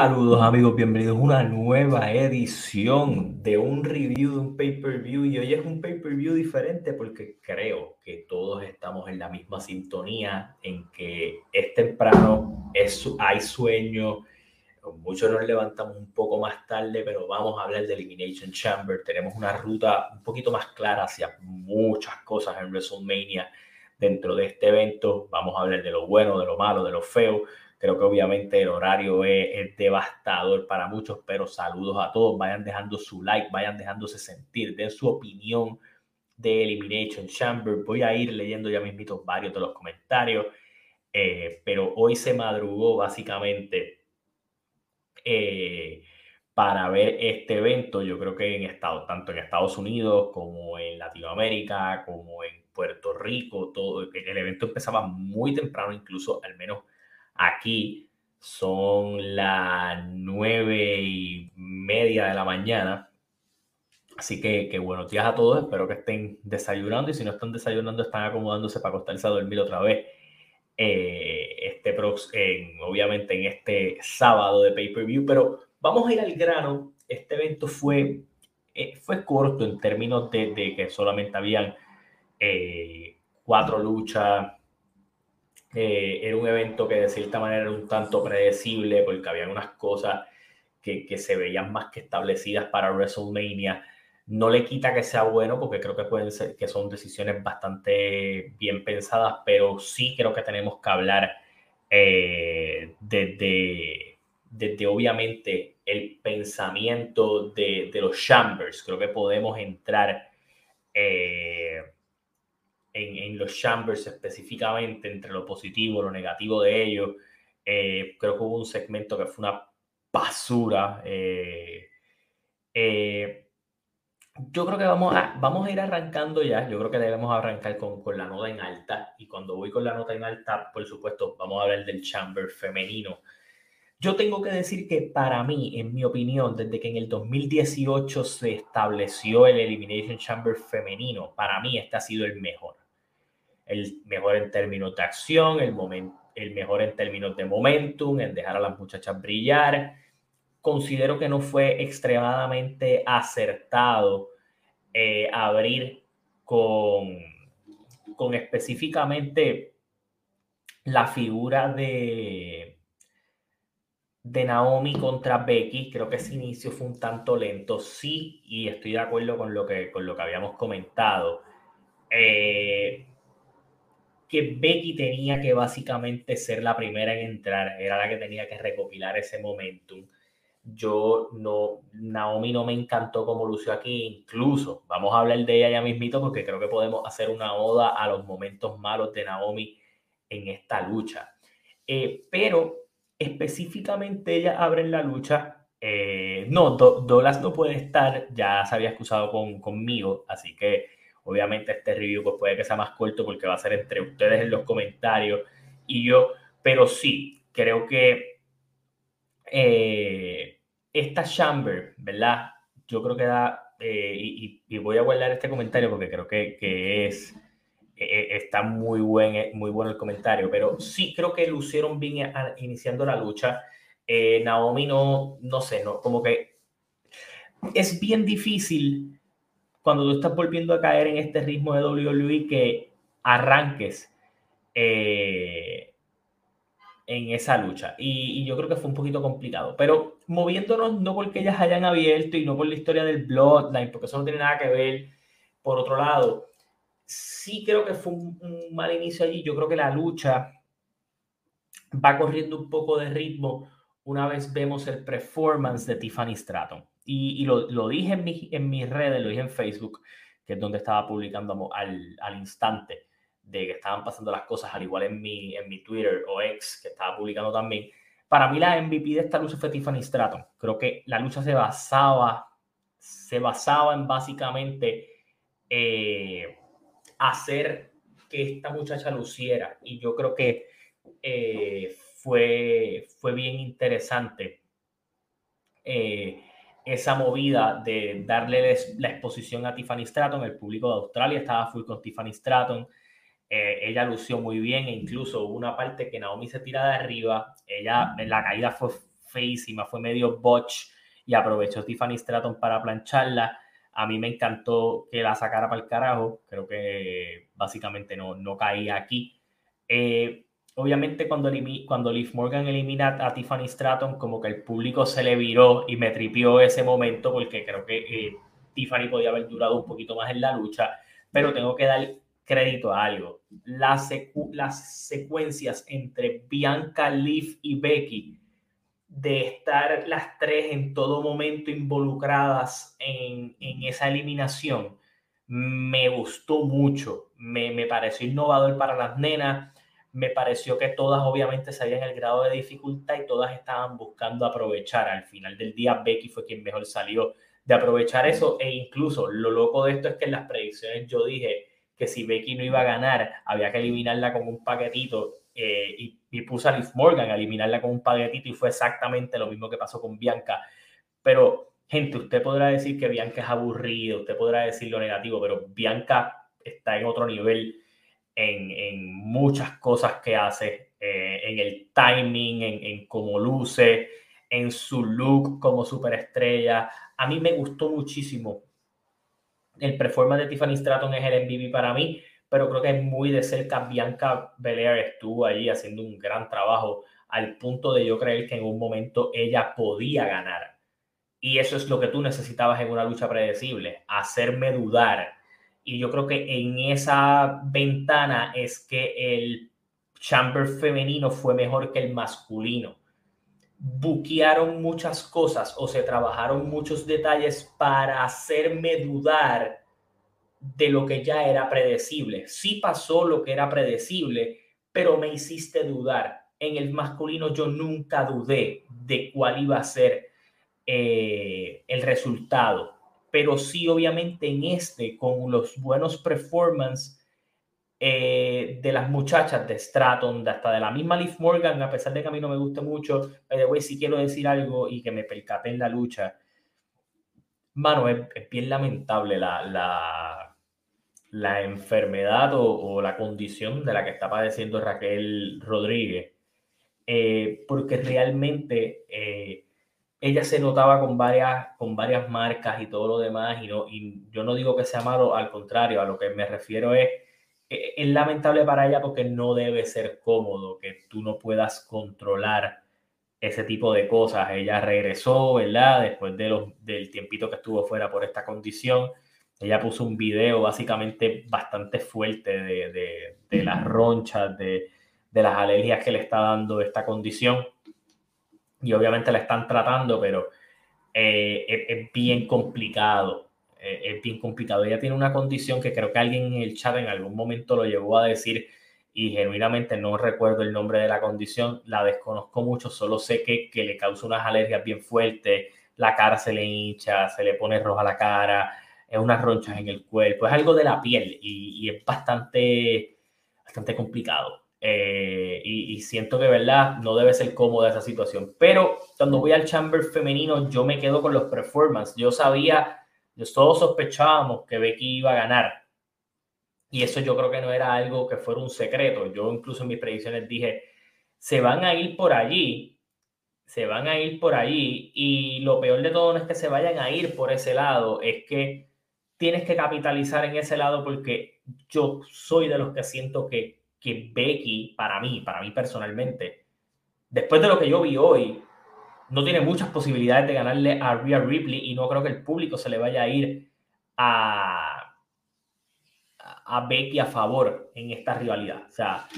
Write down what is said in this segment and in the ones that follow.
Saludos amigos, bienvenidos a una nueva edición de un review de un pay-per-view. Y hoy es un pay-per-view diferente porque creo que todos estamos en la misma sintonía en que es temprano, es, hay sueño, muchos nos levantamos un poco más tarde, pero vamos a hablar de Elimination Chamber, tenemos una ruta un poquito más clara hacia muchas cosas en WrestleMania dentro de este evento, vamos a hablar de lo bueno, de lo malo, de lo feo Creo que obviamente el horario es, devastador para muchos, pero saludos a todos. Vayan dejando su like, vayan dejándose sentir, den su opinión de Elimination Chamber. Voy a ir leyendo ya mismito varios de los comentarios, eh, pero hoy se madrugó básicamente eh, para ver este evento. Yo creo que en Estados, tanto en Estados Unidos como en Latinoamérica, como en Puerto Rico, todo el evento empezaba muy temprano, incluso al menos Aquí son las nueve y media de la mañana. Así que, que, buenos días a todos. Espero que estén desayunando y si no están desayunando, están acomodándose para acostarse a dormir otra vez. Eh, este obviamente en este sábado de pay-per-view. Pero vamos a ir al grano. Este evento fue, eh, fue corto en términos de, que solamente habían eh, cuatro luchas eh, era un evento que de cierta manera era un tanto predecible porque había unas cosas que, que, se veían más que establecidas para WrestleMania. No le quita que sea bueno porque creo que pueden ser que son decisiones bastante bien pensadas, pero sí creo que tenemos que hablar eh, desde, desde obviamente el pensamiento de, de, los Chambers. Creo que podemos entrar eh, en, los chambers específicamente, entre lo positivo, lo negativo de ellos. Eh, creo que hubo un segmento que fue una basura. Eh, eh, yo creo que vamos a, vamos a ir arrancando ya. Yo creo que debemos arrancar con, con, la nota en alta. Y cuando voy con la nota en alta, por supuesto, vamos a hablar del chamber femenino. Yo tengo que decir que para mí, en mi opinión, desde que en el 2018 se estableció el Elimination Chamber femenino, para mí este ha sido el mejor el mejor en términos de acción, el, el mejor en términos de momentum, en dejar a las muchachas brillar. Considero que no fue extremadamente acertado eh, abrir con, con específicamente la figura de, de Naomi contra Becky. Creo que ese inicio fue un tanto lento, sí, y estoy de acuerdo con lo que, con lo que habíamos comentado. Eh, que Becky tenía que básicamente ser la primera en entrar, era la que tenía que recopilar ese momentum. Yo no, Naomi no me encantó como lució aquí, incluso vamos a hablar de ella ya mismito porque creo que podemos hacer una oda a los momentos malos de Naomi en esta lucha. Eh, pero específicamente ella abre la lucha. Eh, no, Douglas no puede estar, ya se había excusado con, conmigo, así que Obviamente este review pues puede que sea más corto porque va a ser entre ustedes en los comentarios y yo, pero sí, creo que eh, esta chamber, ¿verdad? Yo creo que da, eh, y, voy a guardar este comentario porque creo que, que es, e, e, está muy, buen, muy bueno el comentario, pero sí creo que lucieron bien iniciando la lucha. Eh, Naomi no, no sé, no, como que es bien difícil cuando tú estás volviendo a caer en este ritmo de WWE que arranques eh, en esa lucha. Y, yo creo que fue un poquito complicado. Pero moviéndonos no porque ellas hayan abierto y no por la historia del Bloodline, porque eso no tiene nada que ver. Por otro lado, sí creo que fue un, un mal inicio allí. Yo creo que la lucha va corriendo un poco de ritmo una vez vemos el performance de Tiffany Stratton y, lo, dije en, mi, en mis redes, lo dije en Facebook, que es donde estaba publicando al, al, instante de que estaban pasando las cosas, al igual en mi, en mi Twitter o ex, que estaba publicando también. Para mí la MVP de esta lucha fue Tiffany Stratton. Creo que la lucha se basaba, se basaba en básicamente eh, hacer que esta muchacha luciera. Y yo creo que eh, fue, fue bien interesante. Eh, esa movida de darle la exposición a Tiffany Stratton. El público de Australia estaba full con Tiffany Stratton. Eh, ella lució muy bien e incluso hubo una parte que Naomi se tira de arriba. Ella, la caída fue feísima, fue medio botch y aprovechó Tiffany Stratton para plancharla. A mí me encantó que la sacara para el carajo, creo que básicamente no, no caía aquí. Eh, obviamente cuando, cuando Liv Morgan elimina a Tiffany Stratton, como que el público se le viró y me tripió ese momento porque creo que eh, Tiffany podía haber durado un poquito más en la lucha, pero tengo que dar crédito a algo. Las, las secuencias entre Bianca, Liv y Becky, de estar las tres en todo momento involucradas en, en esa eliminación, me gustó mucho, me, me pareció innovador para las nenas me pareció que todas obviamente sabían el grado de dificultad y todas estaban buscando aprovechar. Al final del día, Becky fue quien mejor salió de aprovechar eso e incluso lo loco de esto es que en las predicciones yo dije que si Becky no iba a ganar, había que eliminarla con un paquetito eh, y, y, puse a Liv Morgan a eliminarla con un paquetito y fue exactamente lo mismo que pasó con Bianca. Pero, gente, usted podrá decir que Bianca es aburrido, usted podrá decir lo negativo, pero Bianca está en otro nivel en, muchas cosas que hace, eh, en el timing, en, en cómo luce, en su look como superestrella. A mí me gustó muchísimo. El performance de Tiffany Stratton es el MVP para mí, pero creo que es muy de cerca. Bianca Belair estuvo allí haciendo un gran trabajo al punto de yo creer que en un momento ella podía ganar. Y eso es lo que tú necesitabas en una lucha predecible, hacerme dudar y yo creo que en esa ventana es que el chamber femenino fue mejor que el masculino. Buquearon muchas cosas o se trabajaron muchos detalles para hacerme dudar de lo que ya era predecible. Sí pasó lo que era predecible, pero me hiciste dudar. En el masculino yo nunca dudé de cuál iba a ser eh, el resultado pero sí obviamente en este, con los buenos performances eh, de las muchachas de Stratton, de hasta de la misma Liv Morgan, a pesar de que a mí no me gusta mucho, de güey, si quiero decir algo y que me percate en la lucha. Mano, es, bien lamentable la, la, la enfermedad o, la condición de la que está padeciendo Raquel Rodríguez, eh, porque realmente... Ella se notaba con varias, con varias marcas y todo lo demás, y, no, y yo no digo que sea malo, al contrario, a lo que me refiero es, e, es lamentable para ella porque no debe ser cómodo que tú no puedas controlar ese tipo de cosas. Ella regresó, ¿verdad? Después de los, del tiempito que estuvo fuera por esta condición, ella puso un video básicamente bastante fuerte de, de, de las ronchas, de, de las alergias que le está dando esta condición y obviamente la están tratando, pero eh, es, bien complicado. Eh, es bien complicado. Ella tiene una condición que creo que alguien en el chat en algún momento lo llevó a decir y genuinamente no recuerdo el nombre de la condición, la desconozco mucho, solo sé que, que le causa unas alergias bien fuertes, la cara se le hincha, se le pone roja la cara, es unas ronchas en el cuerpo, es algo de la piel y, y es bastante, bastante complicado. Eh, y, siento que, ¿verdad? No debe ser cómoda esa situación. Pero cuando voy al chamber femenino, yo me quedo con los performances. Yo sabía, todos sospechábamos que Becky iba a ganar. Y eso yo creo que no era algo que fuera un secreto. Yo incluso en mis predicciones dije, se van a ir por allí, se van a ir por allí. Y lo peor de todo no es que se vayan a ir por ese lado, es que tienes que capitalizar en ese lado porque yo soy de los que siento que que Becky, para mí, para mí personalmente, después de lo que yo vi hoy, no tiene muchas posibilidades de ganarle a Rhea Ripley y no creo que el público se le vaya a ir a, a Becky a favor en esta rivalidad. O sea,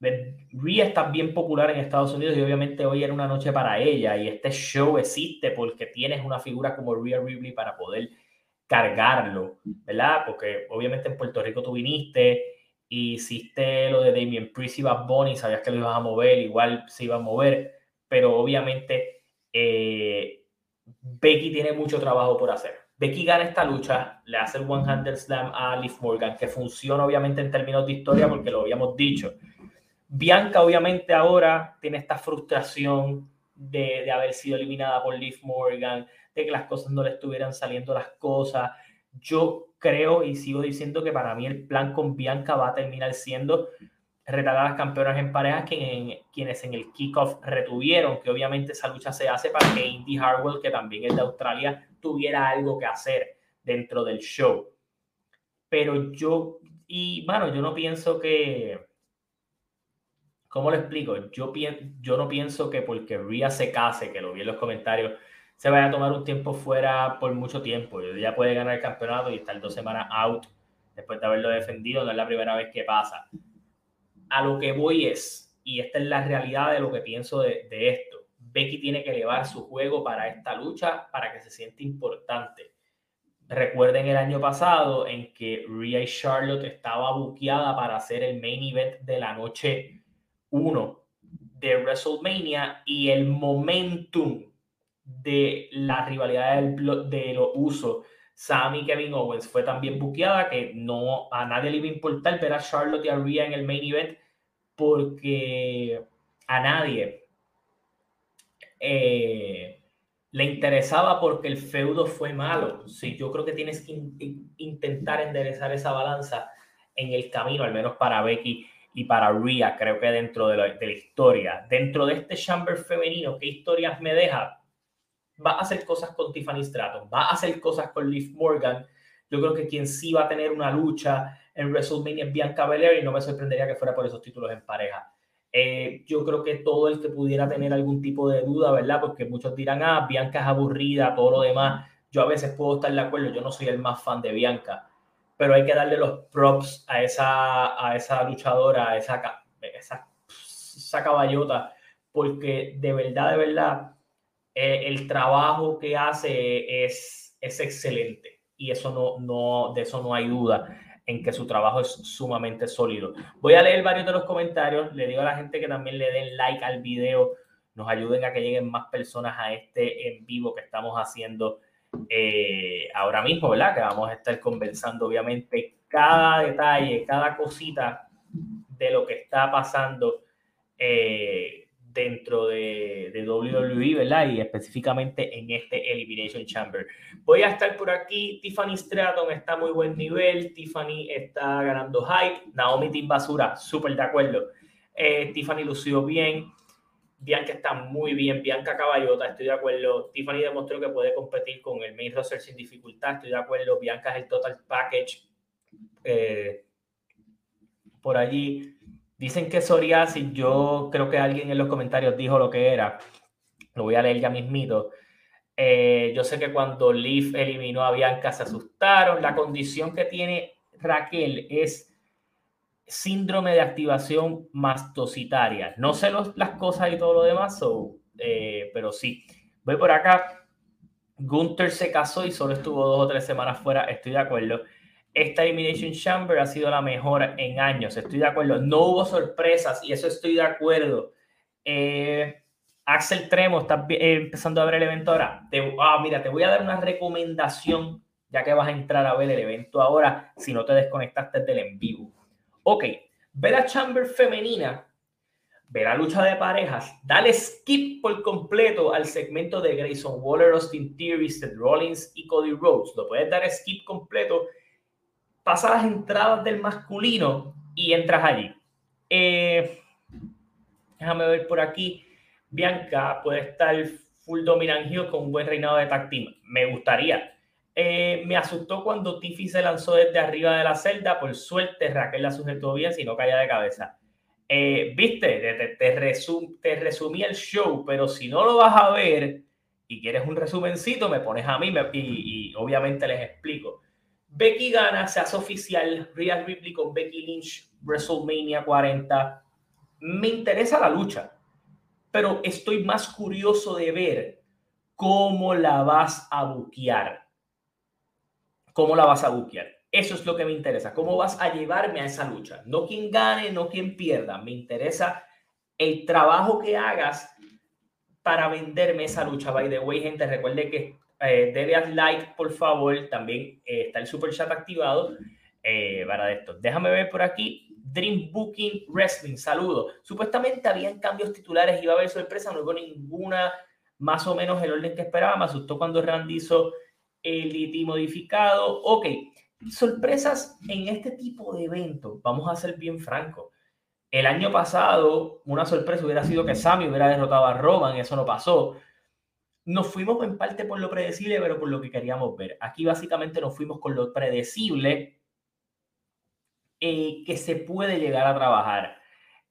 Rhea está bien popular en Estados Unidos y obviamente hoy era una noche para ella y este show existe porque tienes una figura como Rhea Ripley para poder cargarlo, ¿verdad? Porque obviamente en Puerto Rico tú viniste, hiciste lo de Damien Priest y Bad Bunny, sabías que lo ibas a mover, igual se iba a mover, pero obviamente eh, Becky tiene mucho trabajo por hacer. Becky gana esta lucha, le hace el One Handed Slam a Liv Morgan, que funciona obviamente en términos de historia porque lo habíamos dicho. Bianca obviamente ahora tiene esta frustración de, de haber sido eliminada por Liv Morgan, de que las cosas no le estuvieran saliendo las cosas. Yo creo y sigo diciendo que para mí el plan con Bianca va a terminar siendo retar a las campeonas en parejas quienes en el kickoff retuvieron, que obviamente esa lucha se hace para que Indy Harwell, que también es de Australia, tuviera algo que hacer dentro del show. Pero yo, y bueno, yo no pienso que, ¿cómo lo explico? Yo, yo no pienso que porque Rhea se case, que lo vi en los comentarios, se vaya a tomar un tiempo fuera por mucho tiempo. Ya puede ganar el campeonato y estar dos semanas out después de haberlo defendido. No es la primera vez que pasa. A lo que voy es, y esta es la realidad de lo que pienso de, esto, Becky tiene que elevar su juego para esta lucha para que se siente importante. Recuerden el año pasado en que Rhea y Charlotte estaba buqueada para hacer el main event de la noche 1 de WrestleMania y el momentum de la rivalidad de los usos Sammy Kevin Owens fue también buqueada que no a nadie le iba a importar ver a Charlotte y a Rhea en el main event porque a nadie eh, le interesaba porque el feudo fue malo. Sí, yo creo que tienes que intentar enderezar esa balanza en el camino, al menos para Becky y para Rhea, creo que dentro de la, de la historia. Dentro de este chamber femenino, ¿qué historias me deja? Va a hacer cosas con Tiffany Stratton, va a hacer cosas con Liv Morgan. Yo creo que quien sí va a tener una lucha en WrestleMania es Bianca Belair y no me sorprendería que fuera por esos títulos en pareja. Eh, yo creo que todo el que pudiera tener algún tipo de duda, ¿verdad? Porque muchos dirán, ah, Bianca es aburrida, todo lo demás. Yo a veces puedo estar de acuerdo, yo no soy el más fan de Bianca, pero hay que darle los props a esa, a esa luchadora, a esa, esa, esa caballota, porque de verdad, de verdad, eh, el trabajo que hace es, es excelente y eso no, no, de eso no hay duda en que su trabajo es sumamente sólido. Voy a leer varios de los comentarios, le digo a la gente que también le den like al video, nos ayuden a que lleguen más personas a este en vivo que estamos haciendo eh, ahora mismo, ¿verdad? Que vamos a estar conversando obviamente cada detalle, cada cosita de lo que está pasando eh, dentro de, de, WWE, ¿verdad? Y específicamente en este Elimination Chamber. Voy a estar por aquí. Tiffany Stratton está muy buen nivel. Tiffany está ganando hype. Naomi Team Basura, súper de acuerdo. Eh, Tiffany lució bien. Bianca está muy bien. Bianca Caballota, estoy de acuerdo. Tiffany demostró que puede competir con el main roster sin dificultad. Estoy de acuerdo. Bianca es el total package. Eh, por allí. Dicen que psoriasis, yo creo que alguien en los comentarios dijo lo que era. Lo voy a leer ya mismito. Eh, yo sé que cuando Leaf eliminó a Bianca se asustaron. La condición que tiene Raquel es síndrome de activación mastocitaria. No sé las cosas y todo lo demás, eh, pero sí. Voy por acá. Gunther se casó y solo estuvo dos o tres semanas fuera. Estoy de acuerdo esta Elimination Chamber ha sido la mejor en años. Estoy de acuerdo. No hubo sorpresas y eso estoy de acuerdo. Eh, Axel Tremo está eh, empezando a ver el evento ahora. ah, mira, te voy a dar una recomendación ya que vas a entrar a ver el evento ahora si no te desconectaste del en vivo. Ok, ve la Chamber femenina, ve la lucha de parejas, dale skip por completo al segmento de Grayson Waller, Austin Theory, Seth Rollins y Cody Rhodes. Lo puedes dar skip completo pasa las entradas del masculino y entras allí. Eh, déjame ver por aquí. Bianca puede estar full dominant con un buen reinado de tag team. Me gustaría. Eh, me asustó cuando Tiffy se lanzó desde arriba de la celda. Por suerte, Raquel la sujetó bien, si no caía de cabeza. Eh, Viste, te, te, resumí el show, pero si no lo vas a ver y quieres un resumencito, me pones a mí y obviamente les explico. Becky gana, se hace oficial Rhea Ripley con Becky Lynch, WrestleMania 40. Me interesa la lucha, pero estoy más curioso de ver cómo la vas a buquear. ¿Cómo la vas a buquear? Eso es lo que me interesa. ¿Cómo vas a llevarme a esa lucha? No quien gane, no quien pierda. Me interesa el trabajo que hagas para venderme esa lucha. By the way, gente, recuerde que eh, like, por favor. También eh, está el super chat activado eh, para esto. Déjame ver por aquí. Dream Booking Wrestling, saludo. Supuestamente habían cambios titulares, iba a haber sorpresa, no hubo ninguna, más o menos el orden que esperaba. Me asustó cuando Randy hizo el IT modificado. Ok, sorpresas en este tipo de eventos, vamos a ser bien francos. El año pasado, una sorpresa hubiera sido que Sami hubiera derrotado a Roman, eso no pasó. Nos fuimos en parte por lo predecible, pero por lo que queríamos ver. Aquí básicamente nos fuimos con lo predecible eh, que se puede llegar a trabajar.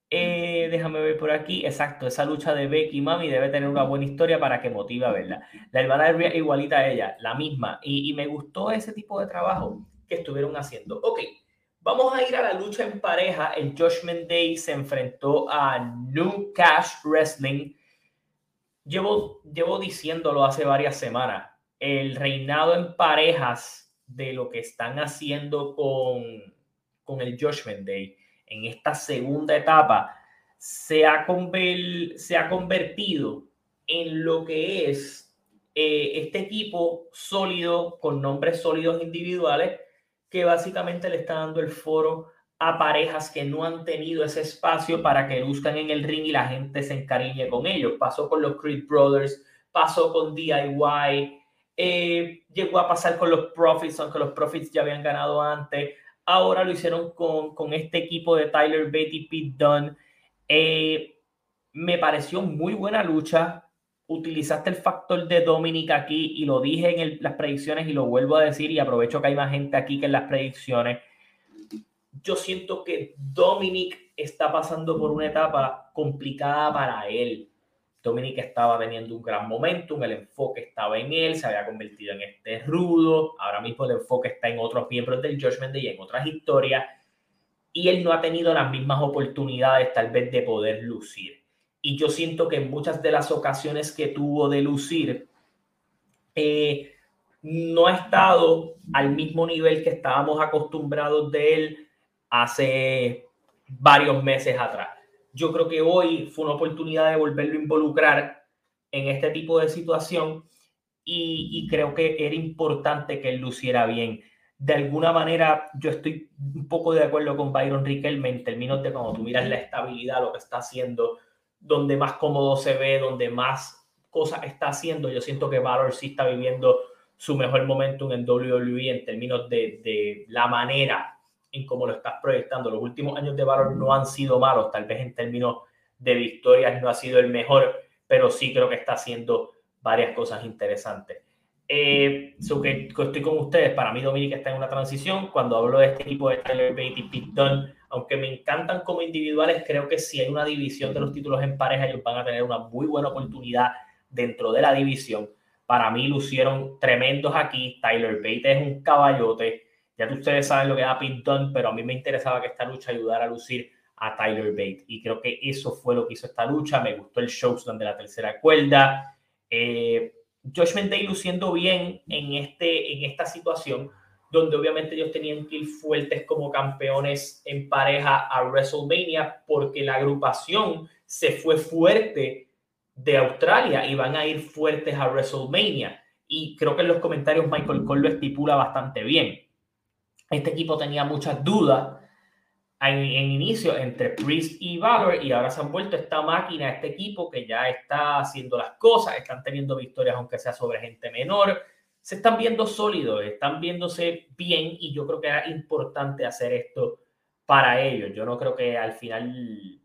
Eh, déjame ver por aquí. Exacto, esa lucha de Becky y Mami debe tener una buena historia para que motive a verla. La hermana es igualita a ella, la misma. Y, y, me gustó ese tipo de trabajo que estuvieron haciendo. Ok, vamos a ir a la lucha en pareja. El Judgment Day se enfrentó a New Cash Wrestling. Llevo, llevo diciéndolo hace varias semanas. El reinado en parejas de lo que están haciendo con, con el Judgment Day en esta segunda etapa se ha, se ha convertido en lo que es eh, este equipo sólido, con nombres sólidos individuales, que básicamente le está dando el foro a parejas que no han tenido ese espacio para que luzcan en el ring y la gente se encariñe con ellos. Pasó con los Creed Brothers, pasó con DIY, eh, llegó a pasar con los Profits, aunque los Profits ya habían ganado antes. Ahora lo hicieron con, con este equipo de Tyler Bate y Pete Dunne. Eh, me pareció muy buena lucha. Utilizaste el factor de Dominic aquí y lo dije en las predicciones y lo vuelvo a decir y aprovecho que hay más gente aquí que en las predicciones. Yo siento que Dominic está pasando por una etapa complicada para él. Dominic estaba teniendo un gran momentum, el enfoque estaba en él, se había convertido en este rudo, ahora mismo el enfoque está en otros miembros del Judgment Day y en otras historias, y él no ha tenido las mismas oportunidades tal vez de poder lucir. Y yo siento que en muchas de las ocasiones que tuvo de lucir, eh, no ha estado al mismo nivel que estábamos acostumbrados de él hace varios meses atrás yo creo que hoy fue una oportunidad de volverlo a involucrar en este tipo de situación y, creo que era importante que él luciera bien. De alguna manera, yo estoy un poco de acuerdo con Byron Riquelme en términos de cuando tú miras la estabilidad, lo que está haciendo, donde más cómodo se ve, donde más cosas está haciendo. Yo siento que Valor sí está viviendo su mejor momento en WWE en términos de, de la manera en cómo lo estás proyectando. Los últimos años de Valor no han sido malos, tal vez en términos de victorias no ha sido el mejor, pero sí creo que está haciendo varias cosas interesantes. Eh, que, estoy con ustedes, para mí Dominic está en una transición. Cuando hablo de este equipo de Tyler Bate y Pete Dunne, aunque me encantan como individuales, creo que si hay una división de los títulos en pareja, ellos van a tener una muy buena oportunidad dentro de la división. Para mí lucieron tremendos aquí. Tyler Bate es un caballote. Ya ustedes saben lo que da Pinton, pero a mí me interesaba que esta lucha ayudara a lucir a Tyler Bate. Y creo que eso fue lo que hizo esta lucha. Me gustó el showdown de la tercera cuerda. Eh, Mendey luciendo bien en, este, en esta situación, donde obviamente ellos tenían que ir fuertes como campeones en pareja a WrestleMania, porque la agrupación se fue fuerte de Australia y van a ir fuertes a WrestleMania. Y creo que en los comentarios Michael Cole lo estipula bastante bien. Este equipo tenía muchas dudas en, inicio entre Priest y Valor y ahora se han vuelto esta máquina, este equipo que ya está haciendo las cosas, están teniendo victorias aunque sea sobre gente menor, se están viendo sólidos, están viéndose bien y yo creo que era importante hacer esto para ellos. Yo no creo que al final,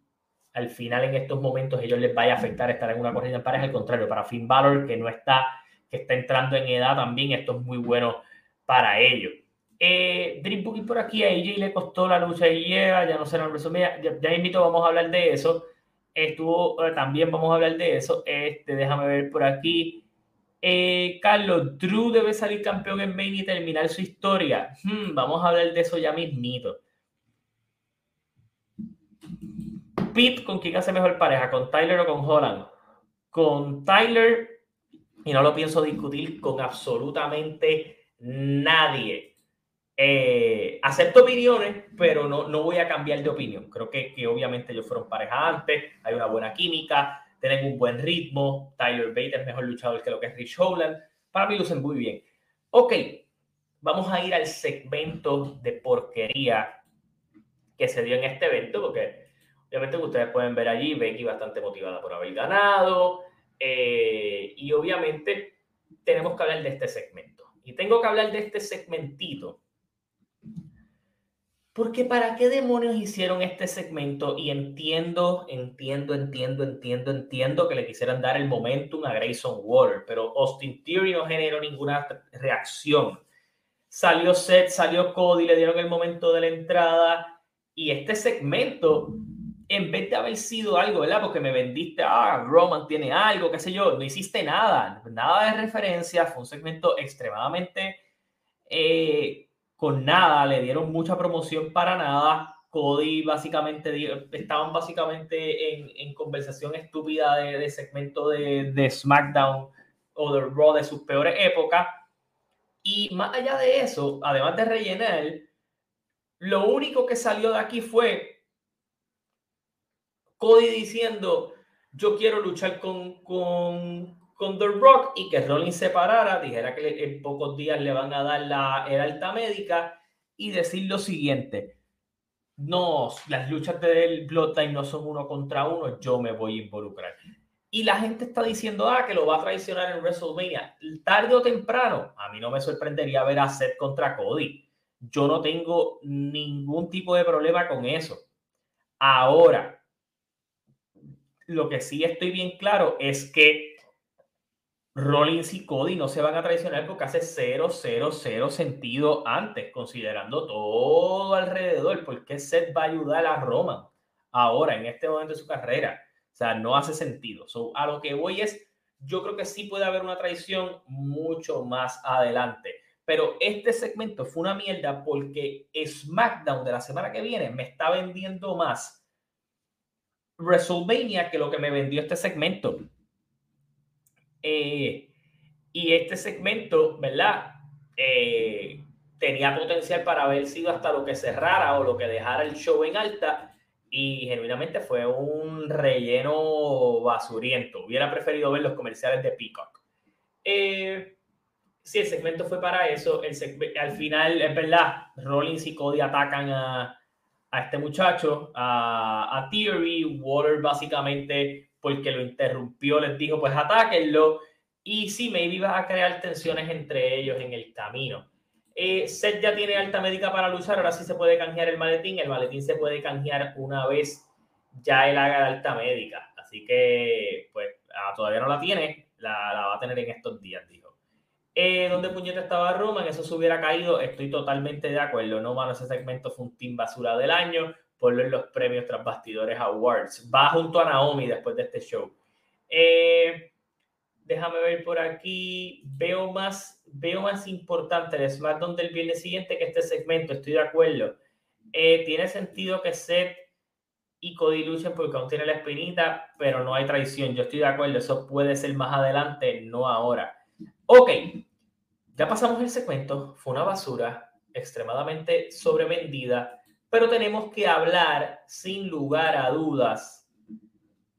al final en estos momentos ellos les vaya a afectar estar en una corrida en pareja, al contrario, para Finn Balor que no está, que está entrando en edad también, esto es muy bueno para ellos. Eh, Dream Booking por aquí, a AJ le costó la lucha y llega, ya no será resumida. Ya, ya invito, vamos a hablar de eso. Estuvo, eh, también vamos a hablar de eso. Este, déjame ver por aquí. Eh, Carlos, Drew debe salir campeón en Maine y terminar su historia. Hmm, vamos a hablar de eso ya mismito. Pete, ¿con quién hace mejor pareja? ¿Con Tyler o con Holland? Con Tyler, y no lo pienso discutir con absolutamente nadie. Eh, acepto opiniones, pero no, no voy a cambiar de opinión. Creo que, que obviamente ellos fueron pareja antes, hay una buena química, tienen un buen ritmo. Tyler Bate es mejor luchador que lo que es Rich Holland. Para mí lucen muy bien. Ok, vamos a ir al segmento de porquería que se dio en este evento, porque obviamente ustedes pueden ver allí, Becky bastante motivada por haber ganado, eh, y obviamente tenemos que hablar de este segmento. Y tengo que hablar de este segmentito Porque para qué demonios hicieron este segmento y entiendo, entiendo, entiendo, entiendo, entiendo que le quisieran dar el momentum a Grayson Water, pero Austin Theory no generó ninguna reacción. Salió Seth, salió Cody, le dieron el momento de la entrada y este segmento, en vez de haber sido algo, ¿verdad? Porque me vendiste, ah, Roman tiene algo, qué sé yo, no hiciste nada, nada de referencia, fue un segmento extremadamente... Eh, con nada, le dieron mucha promoción para nada. Cody básicamente estaban básicamente en, conversación estúpida de, segmento de, SmackDown o de Raw de sus peores épocas. Y más allá de eso, además de rellenar, lo único que salió de aquí fue Cody diciendo, yo quiero luchar con, con, con The Rock y que Rollins se parara, dijera que en pocos días le van a dar la alta médica y decir lo siguiente. No, las luchas del Bloodline no son uno contra uno, yo me voy a involucrar. Y la gente está diciendo, ah, que lo va a traicionar en WrestleMania. Tarde o temprano, a mí no me sorprendería ver a Seth contra Cody. Yo no tengo ningún tipo de problema con eso. Ahora, lo que sí estoy bien claro es que Rollins y Cody no se van a traicionar porque hace cero, cero, cero sentido antes, considerando todo alrededor. porque Seth va a ayudar a Roman ahora, en este momento de su carrera? O sea, no hace sentido. a lo que voy es, yo creo que sí puede haber una traición mucho más adelante. Pero este segmento fue una mierda porque SmackDown de la semana que viene me está vendiendo más WrestleMania que lo que me vendió este segmento. Eh, y este segmento, ¿verdad? Eh, tenía potencial para haber sido hasta lo que cerrara o lo que dejara el show en alta y genuinamente fue un relleno basuriento. Hubiera preferido ver los comerciales de Peacock. Eh, sí, el segmento fue para eso. Al final, es verdad, Rollins y Cody atacan a, a este muchacho, a, a Theory. Water básicamente porque lo interrumpió, les dijo, pues atáquenlo. Y sí, maybe va a crear tensiones entre ellos en el camino. Eh, Seth ya tiene alta médica para luchar, ahora sí se puede canjear el maletín. El maletín se puede canjear una vez ya él haga la alta médica. Así que, pues, ah, todavía no la tiene, la, va a tener en estos días, dijo. Eh, ¿Dónde puñete estaba Roman? Eso se hubiera caído. Estoy totalmente de acuerdo. No, mano, ese segmento fue un team basura del año ponlo en los premios tras bastidores awards. Va junto a Naomi después de este show. Eh, déjame ver por aquí. Veo más, veo más importante el SmackDown del viernes siguiente que este segmento. Estoy de acuerdo. Eh, tiene sentido que Seth y Cody luchen porque aún tiene la espinita, pero no hay traición. Yo estoy de acuerdo. Eso puede ser más adelante, no ahora. Ok, ya pasamos el segmento. Fue una basura extremadamente sobrevendida pero tenemos que hablar sin lugar a dudas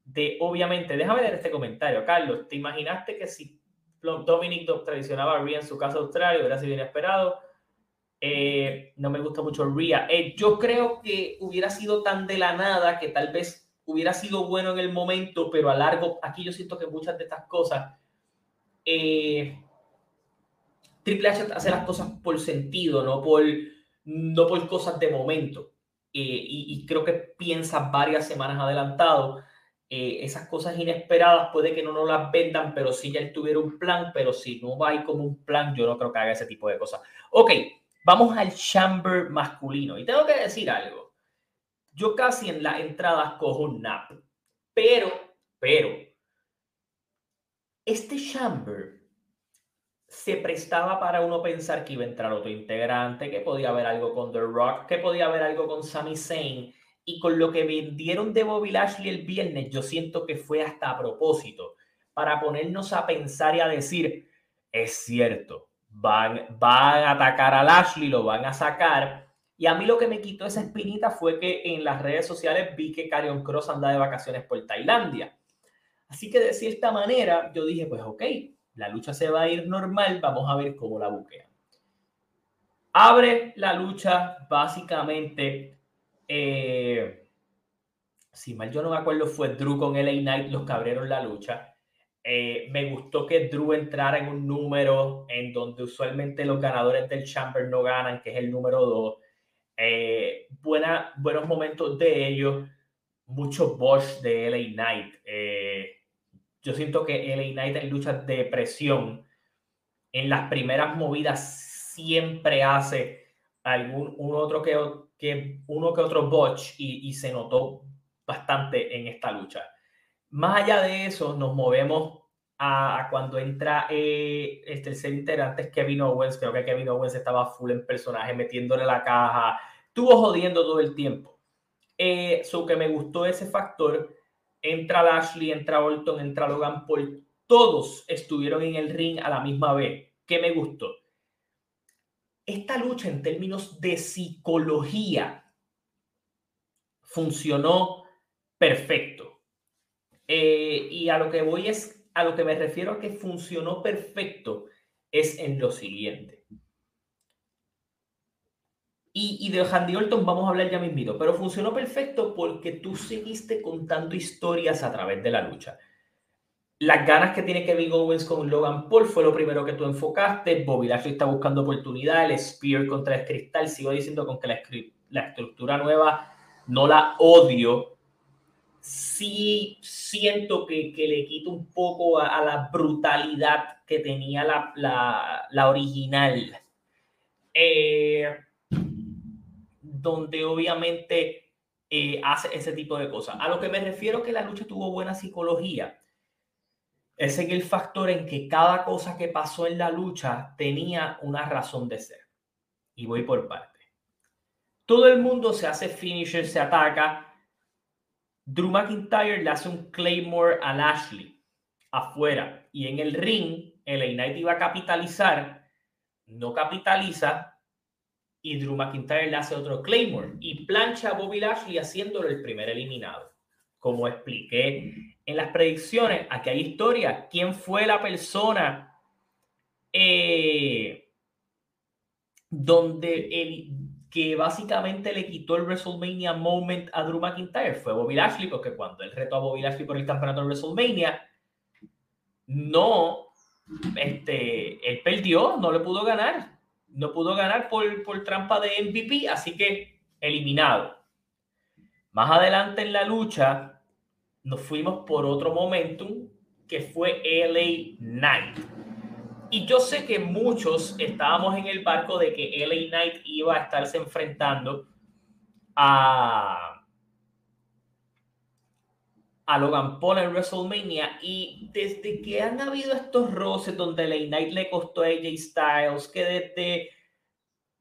de, obviamente, déjame leer este comentario, Carlos, ¿te imaginaste que si Dominic traicionaba a Rhea en su casa Australia hubiera sido inesperado? Eh, no me gusta mucho Rhea. Eh, yo creo que hubiera sido tan de la nada que tal vez hubiera sido bueno en el momento, pero a largo, aquí yo siento que muchas de estas cosas, eh, Triple H hace las cosas por sentido, no por no por cosas de momento. Eh, y, creo que piensa varias semanas adelantado. Eh, esas cosas inesperadas puede que no nos las vendan, pero si ya él tuviera un plan, pero si no va ahí como un plan, yo no creo que haga ese tipo de cosas. Ok, vamos al chamber masculino. Y tengo que decir algo. Yo casi en las entradas cojo un nap, pero, pero, este chamber se prestaba para uno pensar que iba a entrar otro integrante, que podía haber algo con The Rock, que podía haber algo con Sami Zayn. Y con lo que vendieron de Bobby Lashley el viernes, yo siento que fue hasta a propósito, para ponernos a pensar y a decir, es cierto, van, van a atacar a Lashley, lo van a sacar. Y a mí lo que me quitó esa espinita fue que en las redes sociales vi que Karrion Cross anda de vacaciones por Tailandia. Así que de cierta manera yo dije, pues ok, la lucha se va a ir normal, vamos a ver cómo la buquea. Abre la lucha básicamente, eh, si mal yo no me acuerdo, fue Drew con LA Knight los que abrieron la lucha. Eh, me gustó que Drew entrara en un número en donde usualmente los ganadores del Chamber no ganan, que es el número 2. Eh, buenos momentos de ellos, mucho Bosch de LA Knight. Eh, yo siento que LA Knight en luchas de presión, en las primeras movidas siempre hace algún uno otro que, que uno que otro botch y, se notó bastante en esta lucha. Más allá de eso, nos movemos a, cuando entra eh, el tercer integrante es Kevin Owens. Creo que Kevin Owens estaba full en personaje, metiéndole la caja. Estuvo jodiendo todo el tiempo. Eh, so que me gustó ese factor. Entra Lashley, entra Orton, entra Logan Paul. Todos estuvieron en el ring a la misma vez. ¿Qué me gustó? Esta lucha en términos de psicología funcionó perfecto. Eh, y a lo que voy es a lo que me refiero a que funcionó perfecto es en lo siguiente. Y, de Handy Orton vamos a hablar ya mismito, pero funcionó perfecto porque tú seguiste contando historias a través de la lucha. Las ganas que tiene Kevin Owens con Logan Paul fue lo primero que tú enfocaste. Bobby Lashley está buscando oportunidad. El Spear contra el Cristal. Sigo diciendo con que la, la estructura nueva no la odio, sí siento que, le quito un poco a, la brutalidad que tenía la, original. Eh, donde obviamente eh, hace ese tipo de cosas. A lo que me refiero que la lucha tuvo buena psicología. Es en el factor en que cada cosa que pasó en la lucha tenía una razón de ser. Y voy por parte. Todo el mundo se hace finisher, se ataca, Drew McIntyre le hace un Claymore a Lashley afuera y en el ring LA Knight iba a capitalizar, no capitaliza y Drew McIntyre le hace otro Claymore y plancha a Bobby Lashley haciéndolo el primer eliminado. Como expliqué en las predicciones, aquí hay historia. ¿Quién fue la persona eh, donde el, que básicamente le quitó el WrestleMania moment a Drew McIntyre fue Bobby Lashley, porque cuando él retó a Bobby Lashley por el campeonato de WrestleMania, no, este, él perdió, no le pudo ganar, no pudo ganar por, por trampa de MVP, así que eliminado. Más adelante en la lucha, nos fuimos por otro momentum que fue LA Knight y yo sé que muchos estábamos en el barco de que LA Knight iba a estarse enfrentando a, a Logan Paul en WrestleMania. Y desde que han habido estos roces donde LA Knight le costó a AJ Styles, que desde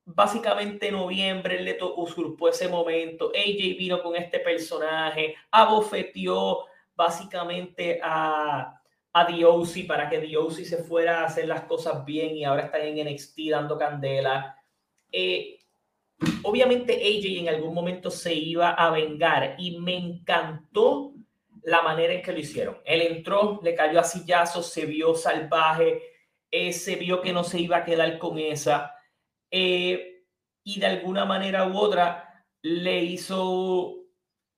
básicamente noviembre le usurpó ese momento, AJ vino con este personaje, abofeteó básicamente a a DOC para que DOC se fuera a hacer las cosas bien y ahora está en NXT dando candela. Eh, obviamente AJ en algún momento se iba a vengar y me encantó la manera en que lo hicieron. Él entró, le cayó a sillazos, se vio salvaje, eh, se vio que no se iba a quedar con esa eh, y de alguna manera u otra le hizo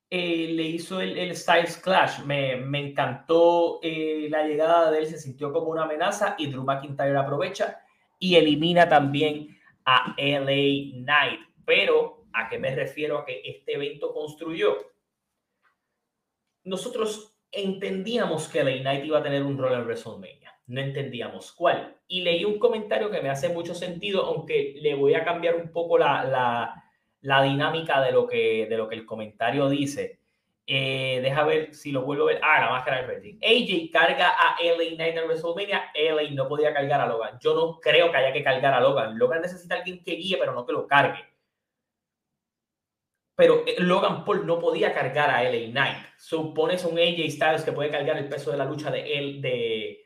eh, le hizo el, el, Styles Clash. Me, me encantó eh, la llegada de él, se sintió como una amenaza y Drew McIntyre aprovecha y elimina también a LA Knight. Pero, ¿a qué me refiero a que este evento construyó? Nosotros entendíamos que LA Knight iba a tener un rol en WrestleMania. No entendíamos cuál. Y leí un comentario que me hace mucho sentido, aunque le voy a cambiar un poco la, la dinámica de lo que, de lo que el comentario dice. Eh, deja ver si lo vuelvo a ver. Ah, la máscara del Verdi. AJ carga a LA Knight en WrestleMania. LA no podía cargar a Logan. Yo no creo que haya que cargar a Logan. Logan necesita alguien que guíe, pero no que lo cargue. Pero eh, Logan Paul no podía cargar a LA Knight. Supones un AJ Styles que puede cargar el peso de la lucha de él, de,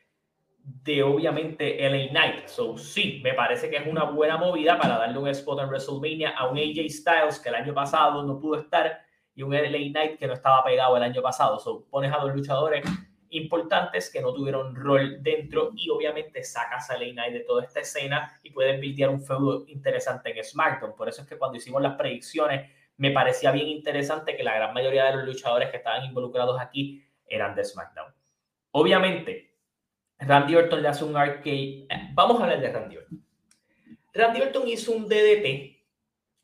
de obviamente LA Knight. So, sí, me parece que es una buena movida para darle un spot en WrestleMania a un AJ Styles que el año pasado no pudo estar y un LA Knight que no estaba pegado el año pasado. So, pones a dos luchadores importantes que no tuvieron rol dentro y obviamente sacas a LA Knight de toda esta escena y puedes videar un feudo interesante en SmackDown. Por eso es que cuando hicimos las predicciones me parecía bien interesante que la gran mayoría de los luchadores que estaban involucrados aquí eran de SmackDown. Obviamente, Randy Orton le hace un arcade. Vamos a hablar de Randy Orton. Randy Orton hizo un DDT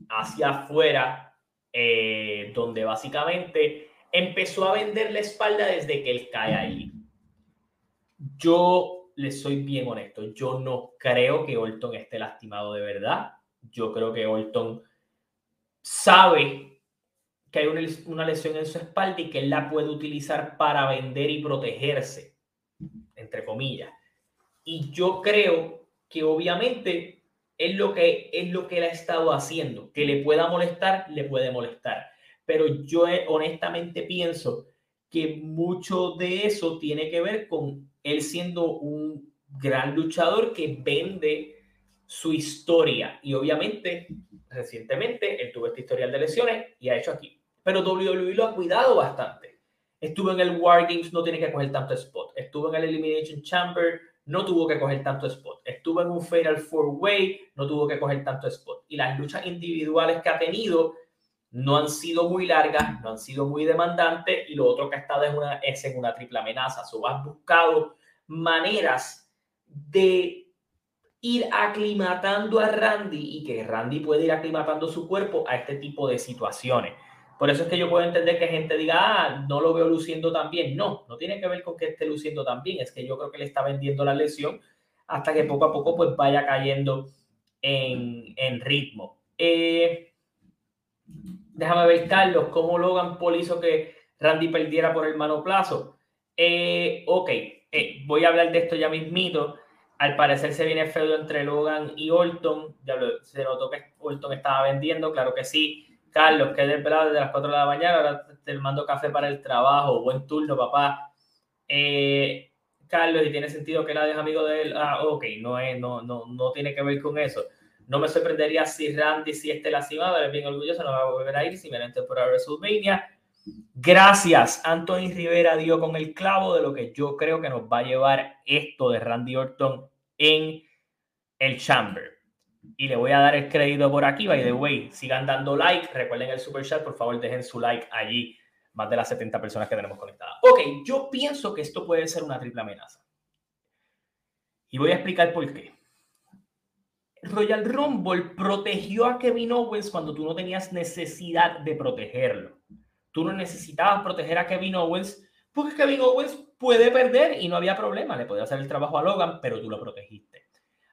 hacia afuera, eh, donde básicamente empezó a vender la espalda desde que él cae ahí. Yo le soy bien honesto, yo no creo que Orton esté lastimado de verdad. Yo creo que Orton sabe que hay una, lesión en su espalda y que él la puede utilizar para vender y protegerse, entre comillas. Y yo creo que obviamente es lo que, es lo que él ha estado haciendo. Que le pueda molestar, le puede molestar. Pero yo eh, honestamente pienso que mucho de eso tiene que ver con él siendo un gran luchador que vende su historia. Y obviamente, recientemente, él tuvo este historial de lesiones y ha hecho aquí. Pero WWE lo ha cuidado bastante. Estuvo en el War Games, no tiene que coger tanto spot. Estuvo en el Elimination Chamber, no tuvo que coger tanto spot. Estuvo en un Fatal Four Way, no tuvo que coger tanto spot. Y las luchas individuales que ha tenido no han sido muy largas, no han sido muy demandantes. Y lo otro que ha estado es, una, es en una triple amenaza. So, has buscado maneras de ir aclimatando a Randy y que Randy puede ir aclimatando su cuerpo a este tipo de situaciones. Por eso es que yo puedo entender que gente diga, ah, no lo veo luciendo tan bien. No, no tiene que ver con que esté luciendo tan bien, es que yo creo que le está vendiendo la lesión hasta que poco a poco pues vaya cayendo en, en ritmo. Eh, déjame ver, Carlos, cómo Logan Paul hizo que Randy perdiera por el manoplazo. Eh, ok, eh, voy a hablar de esto ya mismito. Al parecer se viene feudo entre Logan y Orton. Ya se notó que Orton estaba vendiendo, claro que sí. Carlos, que es desvelado desde las 4 de la mañana, ahora te mando café para el trabajo. Buen turno, papá. Eh, Carlos, y tiene sentido que la deja amigo de él. Ah, ok, no, es, no, no, no tiene que ver con eso. No me sorprendería si Randy, si esté lastimado, es bien orgulloso, no va a volver a ir si viene temporada WrestleMania. Gracias, Anthony Rivera dio con el clavo de lo que yo creo que nos va a llevar esto de Randy Orton en el Chamber. Y le voy a dar el crédito por aquí, by the way. Sigan dando like, recuerden el super chat, por favor dejen su like allí. Más de las 70 personas que tenemos conectadas. Ok, yo pienso que esto puede ser una triple amenaza. Y voy a explicar por qué. Royal Rumble protegió a Kevin Owens cuando tú no tenías necesidad de protegerlo. Tú no necesitabas proteger a Kevin Owens porque Kevin Owens puede perder y no había problema. Le podía hacer el trabajo a Logan, pero tú lo protegiste.